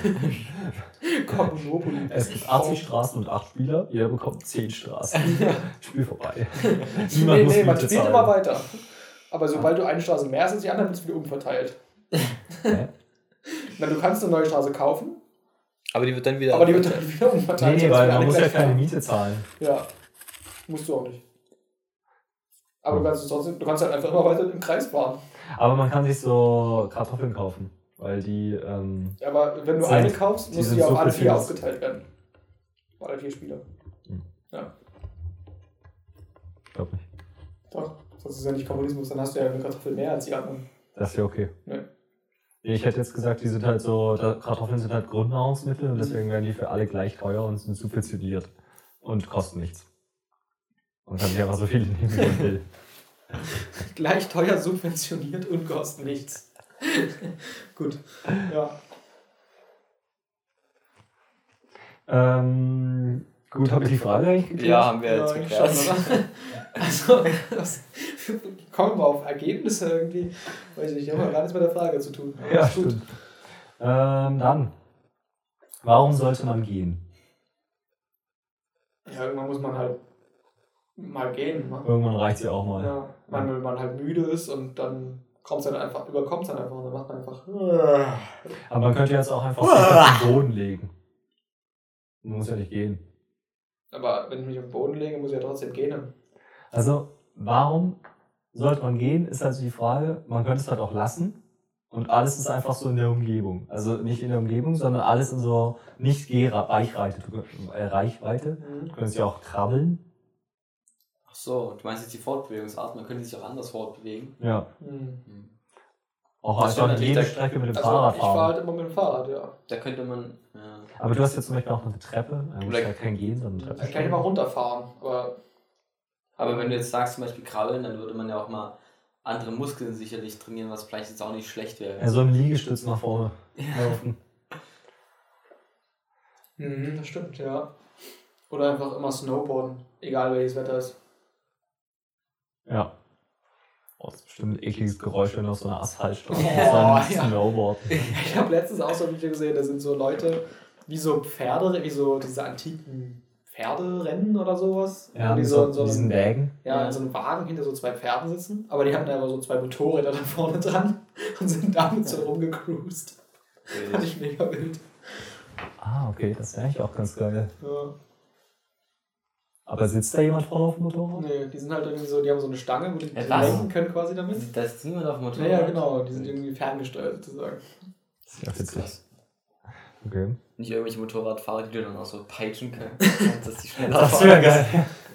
[LAUGHS] Komm, Monopoly. Es gibt 80 Straßen und 8 Spieler, jeder bekommt 10 Straßen. Spiel vorbei. Nee, Niemand muss nee, man spielt zahlen. immer weiter. Aber sobald du eine Straße mehr hast als die anderen, wird es wieder umverteilt. Hä? Na, du kannst eine neue Straße kaufen, Aber die wird dann wieder. aber die wird dann wieder umverteilt. Nee, weil man muss ja keine. Miete zahlen. Ja, musst du auch nicht. Aber du kannst es trotzdem, du kannst halt einfach immer weiter im Kreis fahren. Aber man kann sich so Kartoffeln kaufen, weil die, ähm, Aber wenn du Sind- eine kaufst, die muss sind die auf so alle vier aufgeteilt werden. Auf alle vier Spieler. ich glaube nicht. Doch, sonst ist ja nicht Kommunismus, dann hast du ja eine Kartoffel mehr als die anderen. Das ist ja okay. Nee. Ich hätte jetzt gesagt, die sind halt so, Kartoffeln sind halt Grundnahrungsmittel und deswegen werden die für alle gleich teuer und sind subventioniert und kosten nichts. Kann sich einfach so viel nehmen, wie man will. [LAUGHS] Gleich teuer subventioniert und kostet nichts. [LAUGHS] Gut, ja. Ähm, gut, habe ich die Frage eigentlich geklärt? Ja, haben wir Ja, jetzt geklärt. Also, das, [LAUGHS] kommen wir auf Ergebnisse irgendwie. Weiß ich nicht, haben wir gar nichts mit der Frage zu tun. Aber Ja, gut. stimmt. Ähm, dann, warum sollte man gehen? Ja, irgendwann muss man halt mal gehen. Ne? Irgendwann reicht sie auch mal. Ja, man, wenn man halt müde ist und dann kommt es dann einfach, überkommt es dann einfach und dann macht man einfach. Aber man könnte jetzt auch einfach [LAUGHS] auf den Boden legen. Man muss ja nicht gehen. Aber wenn ich mich auf den Boden lege, muss ich ja trotzdem gehen. Also, warum sollte man gehen, ist also die Frage. Man könnte es halt auch lassen. Und alles ist einfach so in der Umgebung. Also nicht in der Umgebung, sondern alles in so nicht. Du könnt- äh, Reichweite. Du könntest ja auch krabbeln. Ach so, du meinst jetzt die Fortbewegungsart, man könnte sich auch anders fortbewegen. Ja. Hm. Auch Das einfach stimmt, jede da- Strecke mit dem Also Fahrrad ich fahre fahren. halt immer mit dem Fahrrad, ja. Da könnte man. Ja. Aber du hast jetzt zum Beispiel auch noch eine Treppe. Da muss Oder- ja kein Gehen, sondern eine Treppe. kann ich mal runterfahren. Aber Aber wenn du jetzt sagst, zum Beispiel krabbeln, dann würde man ja auch mal andere Muskeln sicherlich trainieren, was vielleicht jetzt auch nicht schlecht wäre. Ja, so im Liegestütz nach vorne laufen. [LAUGHS] mhm, das stimmt, ja. Oder einfach immer Snowboarden, egal welches Wetter ist. Ja. Oh, das ist bestimmt ein ekliges Geräusch, wenn du auf so einer Asphaltstraße Oh, ja. Snowboarden. [LAUGHS] Ich habe letztens auch so ein Video gesehen, da sind so Leute, wie so Pferde, wie so diese antiken Pferderennen oder sowas. Ja, die mit so, so, in so diesen einem, Wägen. ja, in so einem Wagen hinter so zwei Pferden sitzen, aber die hatten einfach so zwei Motorräder [LAUGHS] da vorne dran und sind damit so rumgecruised. Fand ich mega wild. Ah, okay, das wäre eigentlich auch ganz geil. Ja. Aber sitzt da jemand vorne auf dem Motorrad? Nee, die sind halt irgendwie so, die haben so eine Stange, wo die was? lenken können quasi damit. Da ist niemand auf dem Motorrad. Ja, ja, genau, die sind irgendwie ferngesteuert sozusagen. Das ist ja Das witzig. krass. Okay. Nicht irgendwelche Motorradfahrer, die du dann auch so peitschen können, [LAUGHS] dass die schneller Das fahren. wäre geil.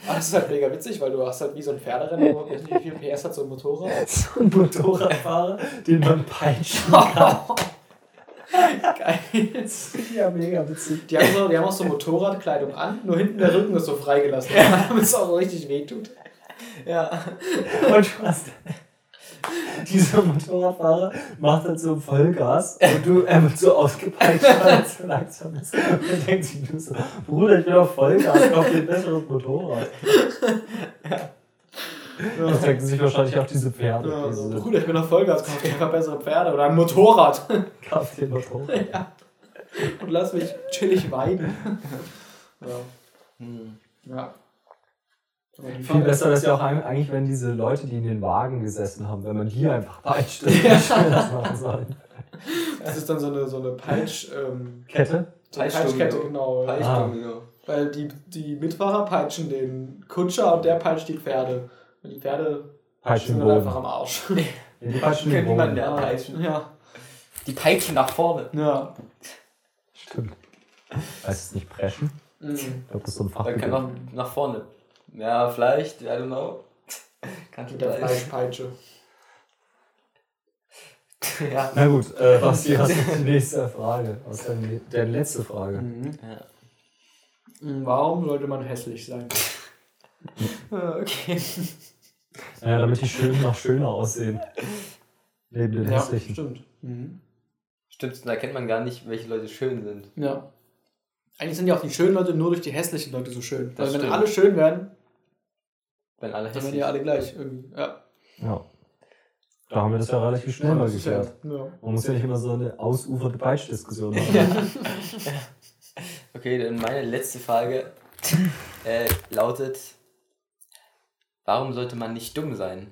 Aber das ist halt mega witzig, weil du hast halt wie so ein Pferderennen, wo nicht, wie viel PS hat so ein Motorrad. [LAUGHS] So ein Motorradfahrer, den man peitschen [LAUGHS] kann. Geil. Ja mega witzig. Die haben, so, die haben auch so Motorradkleidung an, nur hinten der Rücken ist so freigelassen, damit es auch richtig wehtut. Ja. Und hast. Dieser Motorradfahrer macht halt so Vollgas und du, er wird so ausgepeitscht, weil er so langsam ist. Und denkt sich nur so, Bruder, ich will auf Vollgas, kauf dir ein besseres Motorrad. Das denken sich wahrscheinlich auch diese Pferde. Ja, so, diese, Bruder, ich bin auf Vollgas, kauf dir einfach bessere Pferde oder ein Motorrad kauf dir ein Motorrad. und lass mich chillig weiden. Ja. Hm. ja. Viel besser ist ja auch eigentlich, wenn diese Leute, die in den Wagen gesessen haben, wenn man hier einfach peitscht, Ja. das machen sollen. Das ist dann so eine, so eine Peitsch, ähm, Kette? so eine Peitschkette, genau. Ja. Peitschdomino. Weil die, die Mitfahrer peitschen den Kutscher und der peitscht die Pferde. Die Pferde Peitschen sind Boden. einfach am Arsch. Ja, die peitschen den Können niemanden mehr peitschen. Ja. Die peitschen nach vorne. Ja. Stimmt. Heißt es nicht preschen? Mhm. Ich glaube, das ist so ein Dann kann Fachbegriff. auch nach vorne. Ja, vielleicht, I don't know. [LAUGHS] Kannst du Mit der da Fleischpeitsche. [LAUGHS] Ja. Na gut, äh, hast [LAUGHS] du die nächste Frage? Was ist deine, deine letzte Frage? ja. Mhm, Warum sollte man hässlich sein? Ah, Okay. Ja, damit die schön noch schöner aussehen. Neben den hässlichen. stimmt. Mhm. Stimmt, da kennt man gar nicht, welche Leute schön sind. Ja. Eigentlich sind ja auch die schönen Leute nur durch die hässlichen Leute so schön. Das Weil wenn stimmt. alle schön wären, Wenn alle dann wären hässlich ja alle gleich irgendwie. Ja. Ja. Da haben wir das ja relativ schnell mal ja- geklärt. Ja. Man muss ja nicht immer so eine ausufernde Peitschdiskussion [LAUGHS] haben. [LAUGHS] Okay, dann meine letzte Frage äh, lautet: Warum sollte man nicht dumm sein?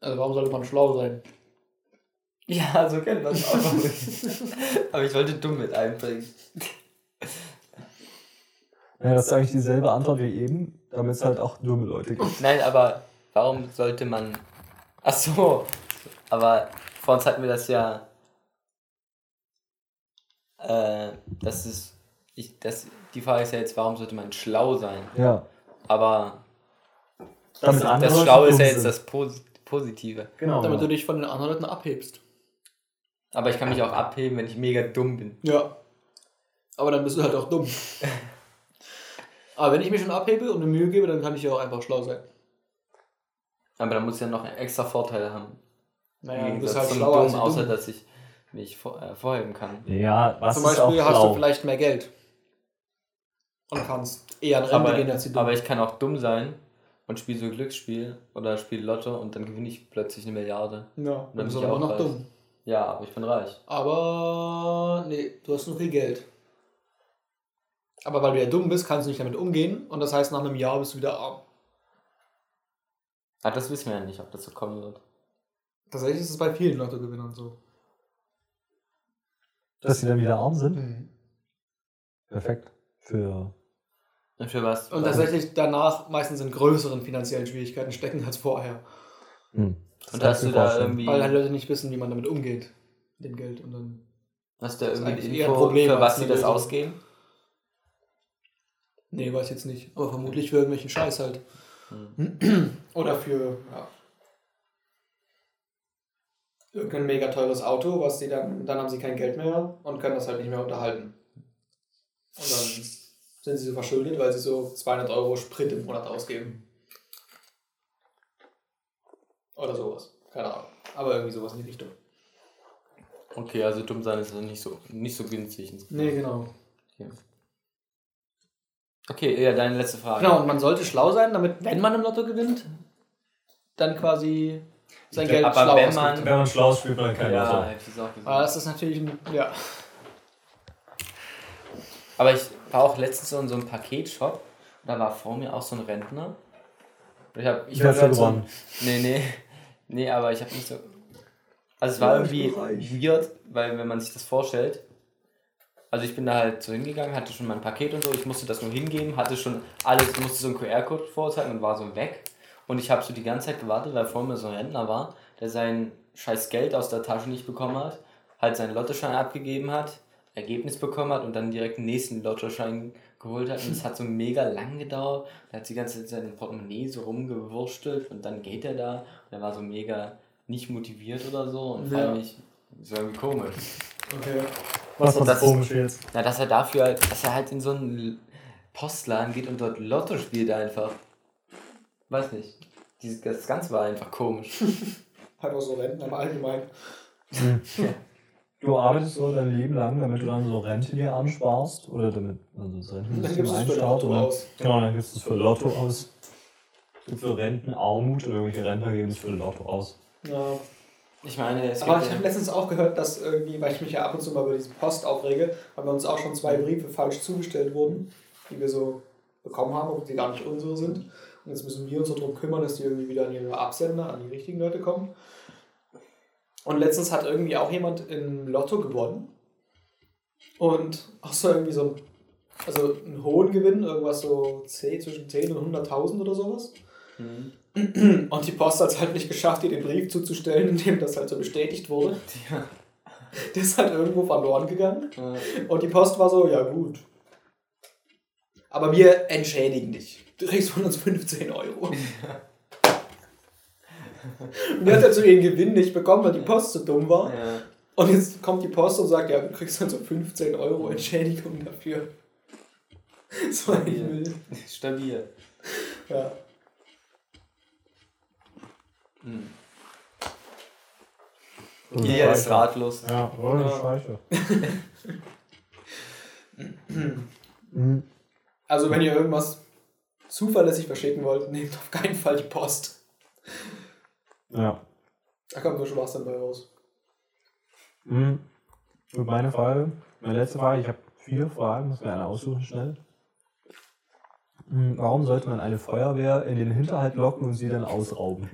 Also warum sollte man schlau sein? Ja, so kennt man es auch. [LAUGHS] Aber ich wollte dumm mit einbringen. Ja, das ist eigentlich dieselbe Antwort wie eben, damit es halt auch dumme Leute gibt. Nein, aber warum sollte man. Ach so, aber vor uns hatten wir das ja. Äh, das ist. Ich, das, die Frage ist ja jetzt, warum sollte man schlau sein? Ja. Aber das, das Leute Schlaue ist ja jetzt das Posi Positive. Genau. Damit du dich von den anderen Leuten abhebst. Aber ich kann mich auch abheben, wenn ich mega dumm bin. Ja. Aber dann bist du halt auch dumm. [LAUGHS] Aber wenn ich mich schon abhebe und eine Mühe gebe, dann kann ich ja auch einfach schlau sein. Aber dann muss ich ja noch extra Vorteil haben. Naja, Im du bist halt schlauer als dumm, die außer Dummen. dass ich mich vor, äh, vorheben kann. Ja, was Zum ist auch Beispiel hast du vielleicht mehr Geld. Und kannst eher an Rente Aber, gehen als die Dummen. aber ich kann auch dumm sein und spiele so Glücksspiel oder spiele Lotto und dann gewinne ich plötzlich eine Milliarde. ja, dann dann bist bin du ich aber auch noch reich. dumm. Ja, aber ich bin reich. Aber nee, du hast nur viel Geld. Aber weil du ja dumm bist, kannst du nicht damit umgehen und das heißt, nach einem Jahr bist du wieder arm. Ah, das wissen wir ja nicht, ob das so kommen wird. Tatsächlich ist es bei vielen Lottogewinnern so. Dass sie dann wieder arm sind? Mhm. Perfekt. Für. Und für was? Und tatsächlich danach meistens in größeren finanziellen Schwierigkeiten stecken als vorher. Hm. Und hast du da irgendwie, Weil halt Leute nicht wissen, wie man damit umgeht. Mit dem Geld. Und dann. hast du da irgendwie ein Info, Problem für was sie das ausgeben? Nee, weiß jetzt nicht. Aber vermutlich für irgendwelchen Scheiß halt. Hm. [CLEARS THROAT] Oder für, ja. Irgendein mega teures Auto, was sie dann, dann haben sie kein Geld mehr und können das halt nicht mehr unterhalten. Und dann sind sie so verschuldet, weil sie so 200 Euro Sprit im Monat ausgeben. Oder sowas. Keine Ahnung. Aber irgendwie sowas in die Richtung. Okay, also dumm sein ist nicht so, nicht so günstig. Nee, genau. Okay, ja, deine letzte Frage. Genau, und man sollte schlau sein, damit, wenn man im Lotto gewinnt, dann quasi sein Geld Aber schlau wenn man- Wenn man schlau spielt man kein Ja, Lotto. hätte ich auch gesagt. Aber das ist natürlich ein, ja. Aber ich war auch letztens so in so einem Paketshop. Da war vor mir auch so ein Rentner. Und Ich hab, ich wollte halt. So, nee, nee. [LAUGHS] Nee, aber ich habe nicht so. Also es war irgendwie weird, weil wenn man sich das vorstellt. Also ich bin da halt so hingegangen, hatte schon mein Paket und so, ich musste das nur hingeben, hatte schon alles, musste so einen QR-Code vorzeigen und war so weg. Und ich habe so die ganze Zeit gewartet, weil vor mir so ein Rentner war, der sein scheiß Geld aus der Tasche nicht bekommen hat, halt seinen Lottoschein abgegeben hat, Ergebnis bekommen hat und dann direkt den nächsten Lottoschein geholt hat. Und es hat so mega lang gedauert. Da hat die ganze Zeit sein Portemonnaie so rumgewurstelt und dann geht er da und er war so mega nicht motiviert oder so und Ja. vor allem so irgendwie komisch. Okay. Was Das war ist- komisch jetzt? Na, dass er dafür halt, dass er halt in so einen Postladen geht und dort Lotto spielt einfach. Weiß nicht. Dieses, das Ganze war einfach komisch. [LAUGHS] Einfach so Rentner im Allgemeinen. Du arbeitest so dein Leben lang, damit du dann so Rente dir ansparst oder damit also das Rentensystem einstaut oder genau, dann gibst du es für Lotto aus. Und für Rentenarmut oder irgendwelche Rentner geben es für Lotto aus. Ja. Ich meine, es Aber gibt ich ja- habe letztens auch gehört, dass irgendwie, weil ich mich ja ab und zu mal über diese Post aufrege, weil bei uns auch schon zwei Briefe falsch zugestellt wurden, die wir so bekommen haben, obwohl die gar nicht unsere sind. Und jetzt müssen wir uns darum kümmern, dass die irgendwie wieder an ihre Absender, an die richtigen Leute kommen. Und letztens hat irgendwie auch jemand im Lotto gewonnen. Und auch so irgendwie so ein, also einen hohen Gewinn, irgendwas so 10, zwischen 10 und 100.000 oder sowas. Mhm. Und die Post hat es halt nicht geschafft, ihr den Brief zuzustellen, in dem das halt so bestätigt wurde. [LAUGHS] Der ist halt irgendwo verloren gegangen. Äh, Und die Post war so, ja gut. aber wir entschädigen dich. Du kriegst von uns 15 Euro. Und er hat also ihren Gewinn nicht bekommen, weil die Post so dumm war. Ja. Und jetzt kommt die Post und sagt, ja, du kriegst dann so 15 Euro Entschädigung dafür. [LAUGHS] So ein Müll. Stabil. Ja. Jeder ist ratlos. Ja, oh, Ja. Scheiße. [LAUGHS] Also wenn ihr irgendwas zuverlässig verschicken wollt, nehmt auf keinen Fall die Post. Ja. Da kommt nur Spaß dabei raus. Mhm. Und meine Frage, meine letzte Frage, ich habe viele Fragen, muss mir eine aussuchen schnell. Mhm, Warum sollte man eine Feuerwehr in den Hinterhalt locken und sie dann ausrauben?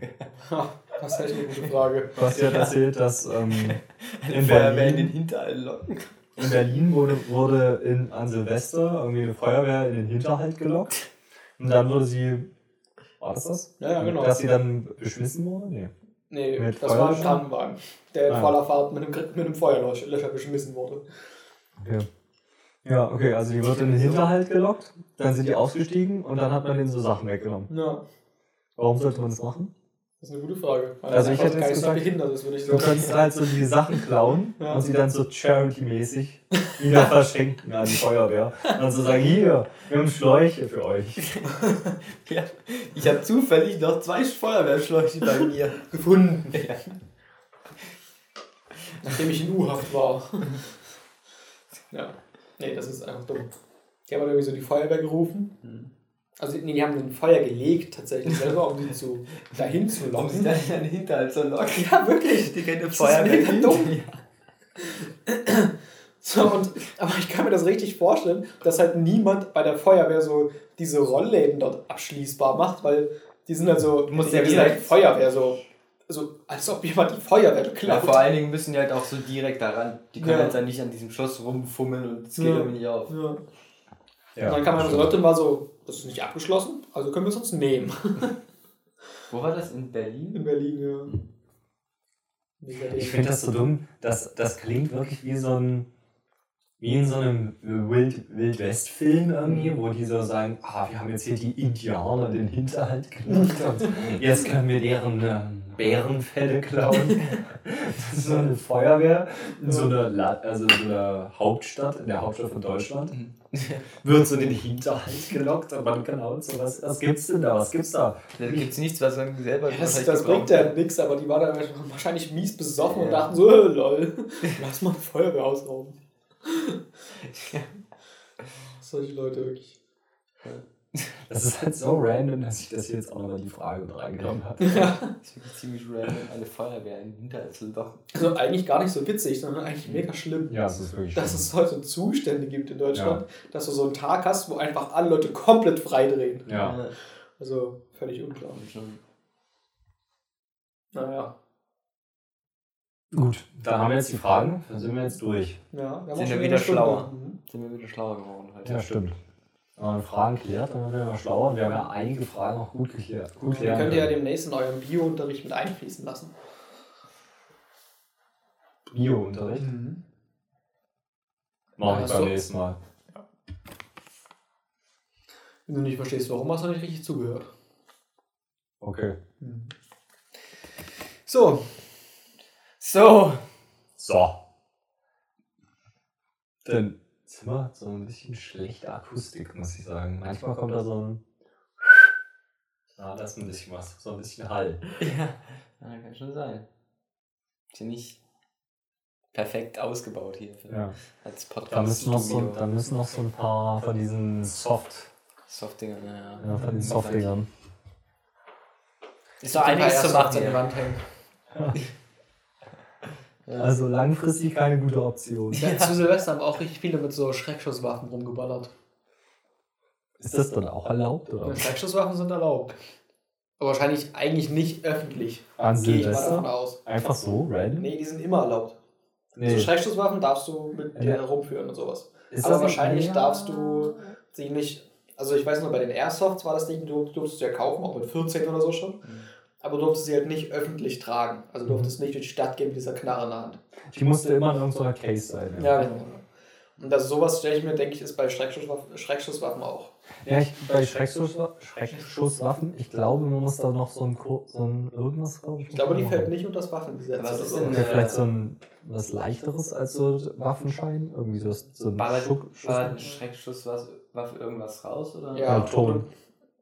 Das ist eine gute Frage. Du hast ja erzählt, dass ähm, [LAUGHS] in, Feuerwehr in den Berlin, Hinterhalt locken. in Berlin wurde, wurde in, an Silvester irgendwie eine Feuerwehr in den Hinterhalt gelockt. Und dann wurde sie. War das das? Ja, ja, genau. Dass sie dann beschmissen wurde? Nee. Nee, Mit das war ein? Krankenwagen, der in Ah. voller Fahrt mit einem, mit einem Feuerlöscher beschmissen wurde. Okay. Ja, okay, also die wird in den Hinterhalt gelockt, dann sind die ausgestiegen und dann hat man denen so Sachen weggenommen. Ja, Warum sollte man das machen? Das ist eine gute Frage. Weil Also das ich hätte jetzt gesagt, behindert ist, würde ich Du könntest halt so die Sachen klauen Ja. und sie dann so charity-mäßig wieder [LAUGHS] verschenken an die Feuerwehr. Und dann so sagen, hier, wir haben Schläuche für euch. [LAUGHS] Ja. Ich habe zufällig noch zwei Feuerwehrschläuche bei mir. [LAUGHS] Gefunden. Ja. Nachdem ich in U-Haft war. ja. Nee, das ist einfach dumm. Die haben dann irgendwie so die Feuerwehr gerufen. Also, nee, die haben ein Feuer gelegt, tatsächlich selber, um die zu, [LAUGHS] dahin zu Um sie locken. dann in den Hinterhalt zu locken. Ja, wirklich. Die keine Das ist mega dumm. Ja. [CLEARS THROAT] So, und, aber ich kann mir das richtig vorstellen, dass halt niemand bei der Feuerwehr so diese Rollläden dort abschließbar macht, weil die sind also, Du musst ja halt direkt- Feuerwehr so, also als ob jemand die Feuerwehr Ja, beklaut. vor allen Dingen müssen die halt auch so direkt daran. Die können Ja. jetzt dann nicht an diesem Schloss rumfummeln und es geht Ja. irgendwie nicht auf. ja. Ja, und dann kann man so Leute mal so, das ist nicht abgeschlossen, also können wir es uns nehmen. Wo war das? In Berlin? In Berlin, ja. Ich finde das so dumm, das, das klingt wirklich wie so ein wie in so einem Wild, Wild West Film irgendwie, wo die so sagen, ah, wir haben jetzt hier die Indianer in den Hinterhalt gelockt und jetzt können wir deren ähm, Bärenfelle klauen. Das ist so eine Feuerwehr in so einer, La also in so einer Hauptstadt, in der Hauptstadt von Deutschland, wird so in den Hinterhalt gelockt und man genau so, was, was gibt's denn da, was gibt's da? Da gibt es nichts, was man selber Das, wahrscheinlich das gebraucht bringt ja nichts, aber die waren dann wahrscheinlich mies besoffen und Ja. dachten so, äh, lol, [LAUGHS] lass mal eine Feuerwehr ausrauben. Solche Leute wirklich. Das ist halt so random, dass ich das hier jetzt auch nochmal die Frage mit reingenommen habe. [LAUGHS] Ja. Das ist wirklich ziemlich random, eine Feuerwehr in locken. Also eigentlich gar nicht so witzig, sondern eigentlich mega schlimm. Ja, das ist wirklich Dass schlimm. es heute Zustände gibt in Deutschland, dass du so einen Tag hast, wo einfach alle Leute komplett frei drehen. Ja. Also völlig unklar. Schon. Naja. Gut, dann haben wir jetzt die Fragen, dann sind wir jetzt durch. Ja, wir Sind auch wir wieder schlauer. Mhm. Sind wir wieder schlauer geworden heute. Ja, stimmt. Wenn man Fragen klärt, dann werden wir schlauer. Wir haben ja einige Fragen auch gut geklärt. Gut Ihr klären könnt ja können. demnächst in eurem Bio-Unterricht mit einfließen lassen. Bio-Unterricht. Mach Ja, ich so- beim nächsten Mal. Wenn du nicht verstehst, warum hast du nicht richtig zugehört. Okay. So, So, So. Dann Zimmer hat so ein bisschen schlechte Akustik, muss ich sagen. Manchmal kommt da so ein. Ah, das ist ein bisschen was. So ein bisschen Hall. [LAUGHS] ja, ja kann schon sein. Ist ja nicht perfekt ausgebaut hier für, Ja. als Da müssen, noch so, Podcast-Studio. da müssen noch so ein paar von diesen Soft. Softdinger, naja. Ja, von den Softdingern. Ist doch einiges zu an machen. die hier. Wand hängen. [LAUGHS] Also langfristig keine gute Option. Ja, zu Silvester haben auch richtig viele mit so Schreckschusswaffen rumgeballert. Ist das dann auch erlaubt? Oder? Ja, Schreckschusswaffen sind erlaubt. Aber wahrscheinlich eigentlich nicht öffentlich. An Gehe ich mal davon Silvester? aus. Einfach so, random? Nee, die sind immer erlaubt. Nee. So Schreckschusswaffen darfst du mit Ja. dir rumführen und sowas. Ist Aber wahrscheinlich ja. darfst du sie nicht. Also ich weiß nur, bei den Airsofts war das nicht, du durftest du ja kaufen, auch mit 14 oder so schon. Aber du durftest sie halt nicht öffentlich tragen. Also du durftest nicht durch die Stadt gehen mit dieser Knarre in der Hand. Die musste immer in irgendeiner Case sein. Ja, genau. Und Und das sowas stelle ich mir, denke ich, ist bei Schreckschusswaffen, Schreckschusswaffen auch. Ja, ich, bei Schreckschusswa Schreckschusswaffen, ich glaube, man muss da noch so ein, Ko- so ein irgendwas, glaube ich. Ich glaube, die fällt nicht unter das Waffengesetz. Was ist denn, äh, vielleicht so ein was leichteres als so Waffenschein? Irgendwie so, so ein Ballert, Schuck, ballert ein Schreckschuss was, Waffe irgendwas raus? Oder? Ja, Ja, Ton.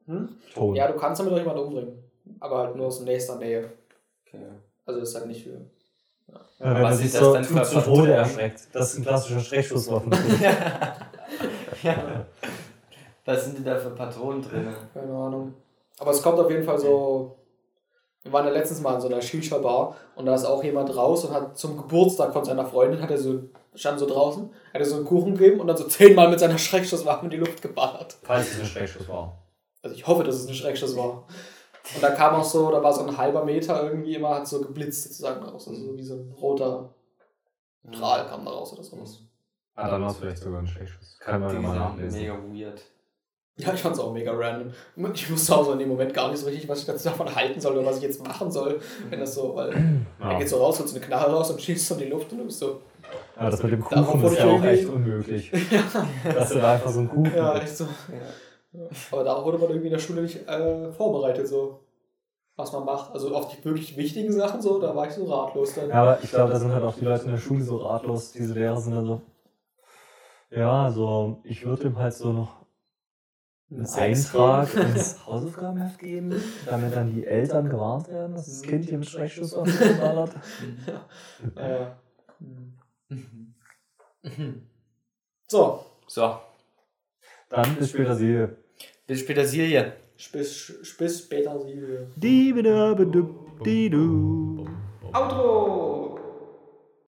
Hm? Ton. Ja, du kannst damit auch jemanden umbringen. Aber halt nur aus nächster Nähe. Okay. Also ist halt nicht für. Ja, wenn er Was sich ist das so denn zu, für zu? Tode erschreckt. Das ist ein klassischer Schreckschusswaffen. [LAUGHS] ja. [LAUGHS] Was sind denn da für Patronen drin? Keine Ahnung. Aber es kommt auf jeden Fall so. Wir waren ja letztens mal in so einer Shisha-Bar und da ist auch jemand raus und hat zum Geburtstag von seiner Freundin, hat er so, stand so draußen, hat er so einen Kuchen gegeben und dann so zehnmal mit seiner Schreckschusswaffe in die Luft geballert. Falls es ein Schreckschuss war. Also ich hoffe, dass es ein Schreckschuss war. Und da kam auch so, da war so ein halber Meter irgendwie immer, hat so geblitzt sozusagen raus. Also so wie so ein roter Strahl kam da raus oder sowas. Ah, dann war es vielleicht sogar ein Schreckschuss. Kann man ja mal Mega, nachlesen. mega weird. Ja, ich fand's auch mega random. Ich wusste auch so in dem Moment gar nicht so richtig, was ich dazu davon halten soll oder was ich jetzt machen soll, wenn das so, weil er Ja. geht so raus, holst eine Knarre raus und schießt so in die Luft und du bist so, Ja, das mit dem Kuchen wurde ist ja auch echt unmöglich. [LAUGHS] Dass du da einfach so einen Kuchen ja, echt so. Aber da wurde man irgendwie in der Schule nicht äh, vorbereitet, so, was man macht. Also auf die wirklich wichtigen Sachen so, da war ich so ratlos dann. Ja, aber ich glaube, da sind halt auch die Leute in der Schule so ratlos. Diese Lehrer sind dann so. Ja, also ich würde ihm halt so noch einen Eintrag ins Hausaufgabenheft geben, damit dann die Eltern gewarnt werden, dass das Kind hier mit Schreckschusswaffen verballert. Äh, [LAUGHS] so, So, Dann bis später sie. Bis Petersilie. bis, bis später sie. Die, die, du. Outro!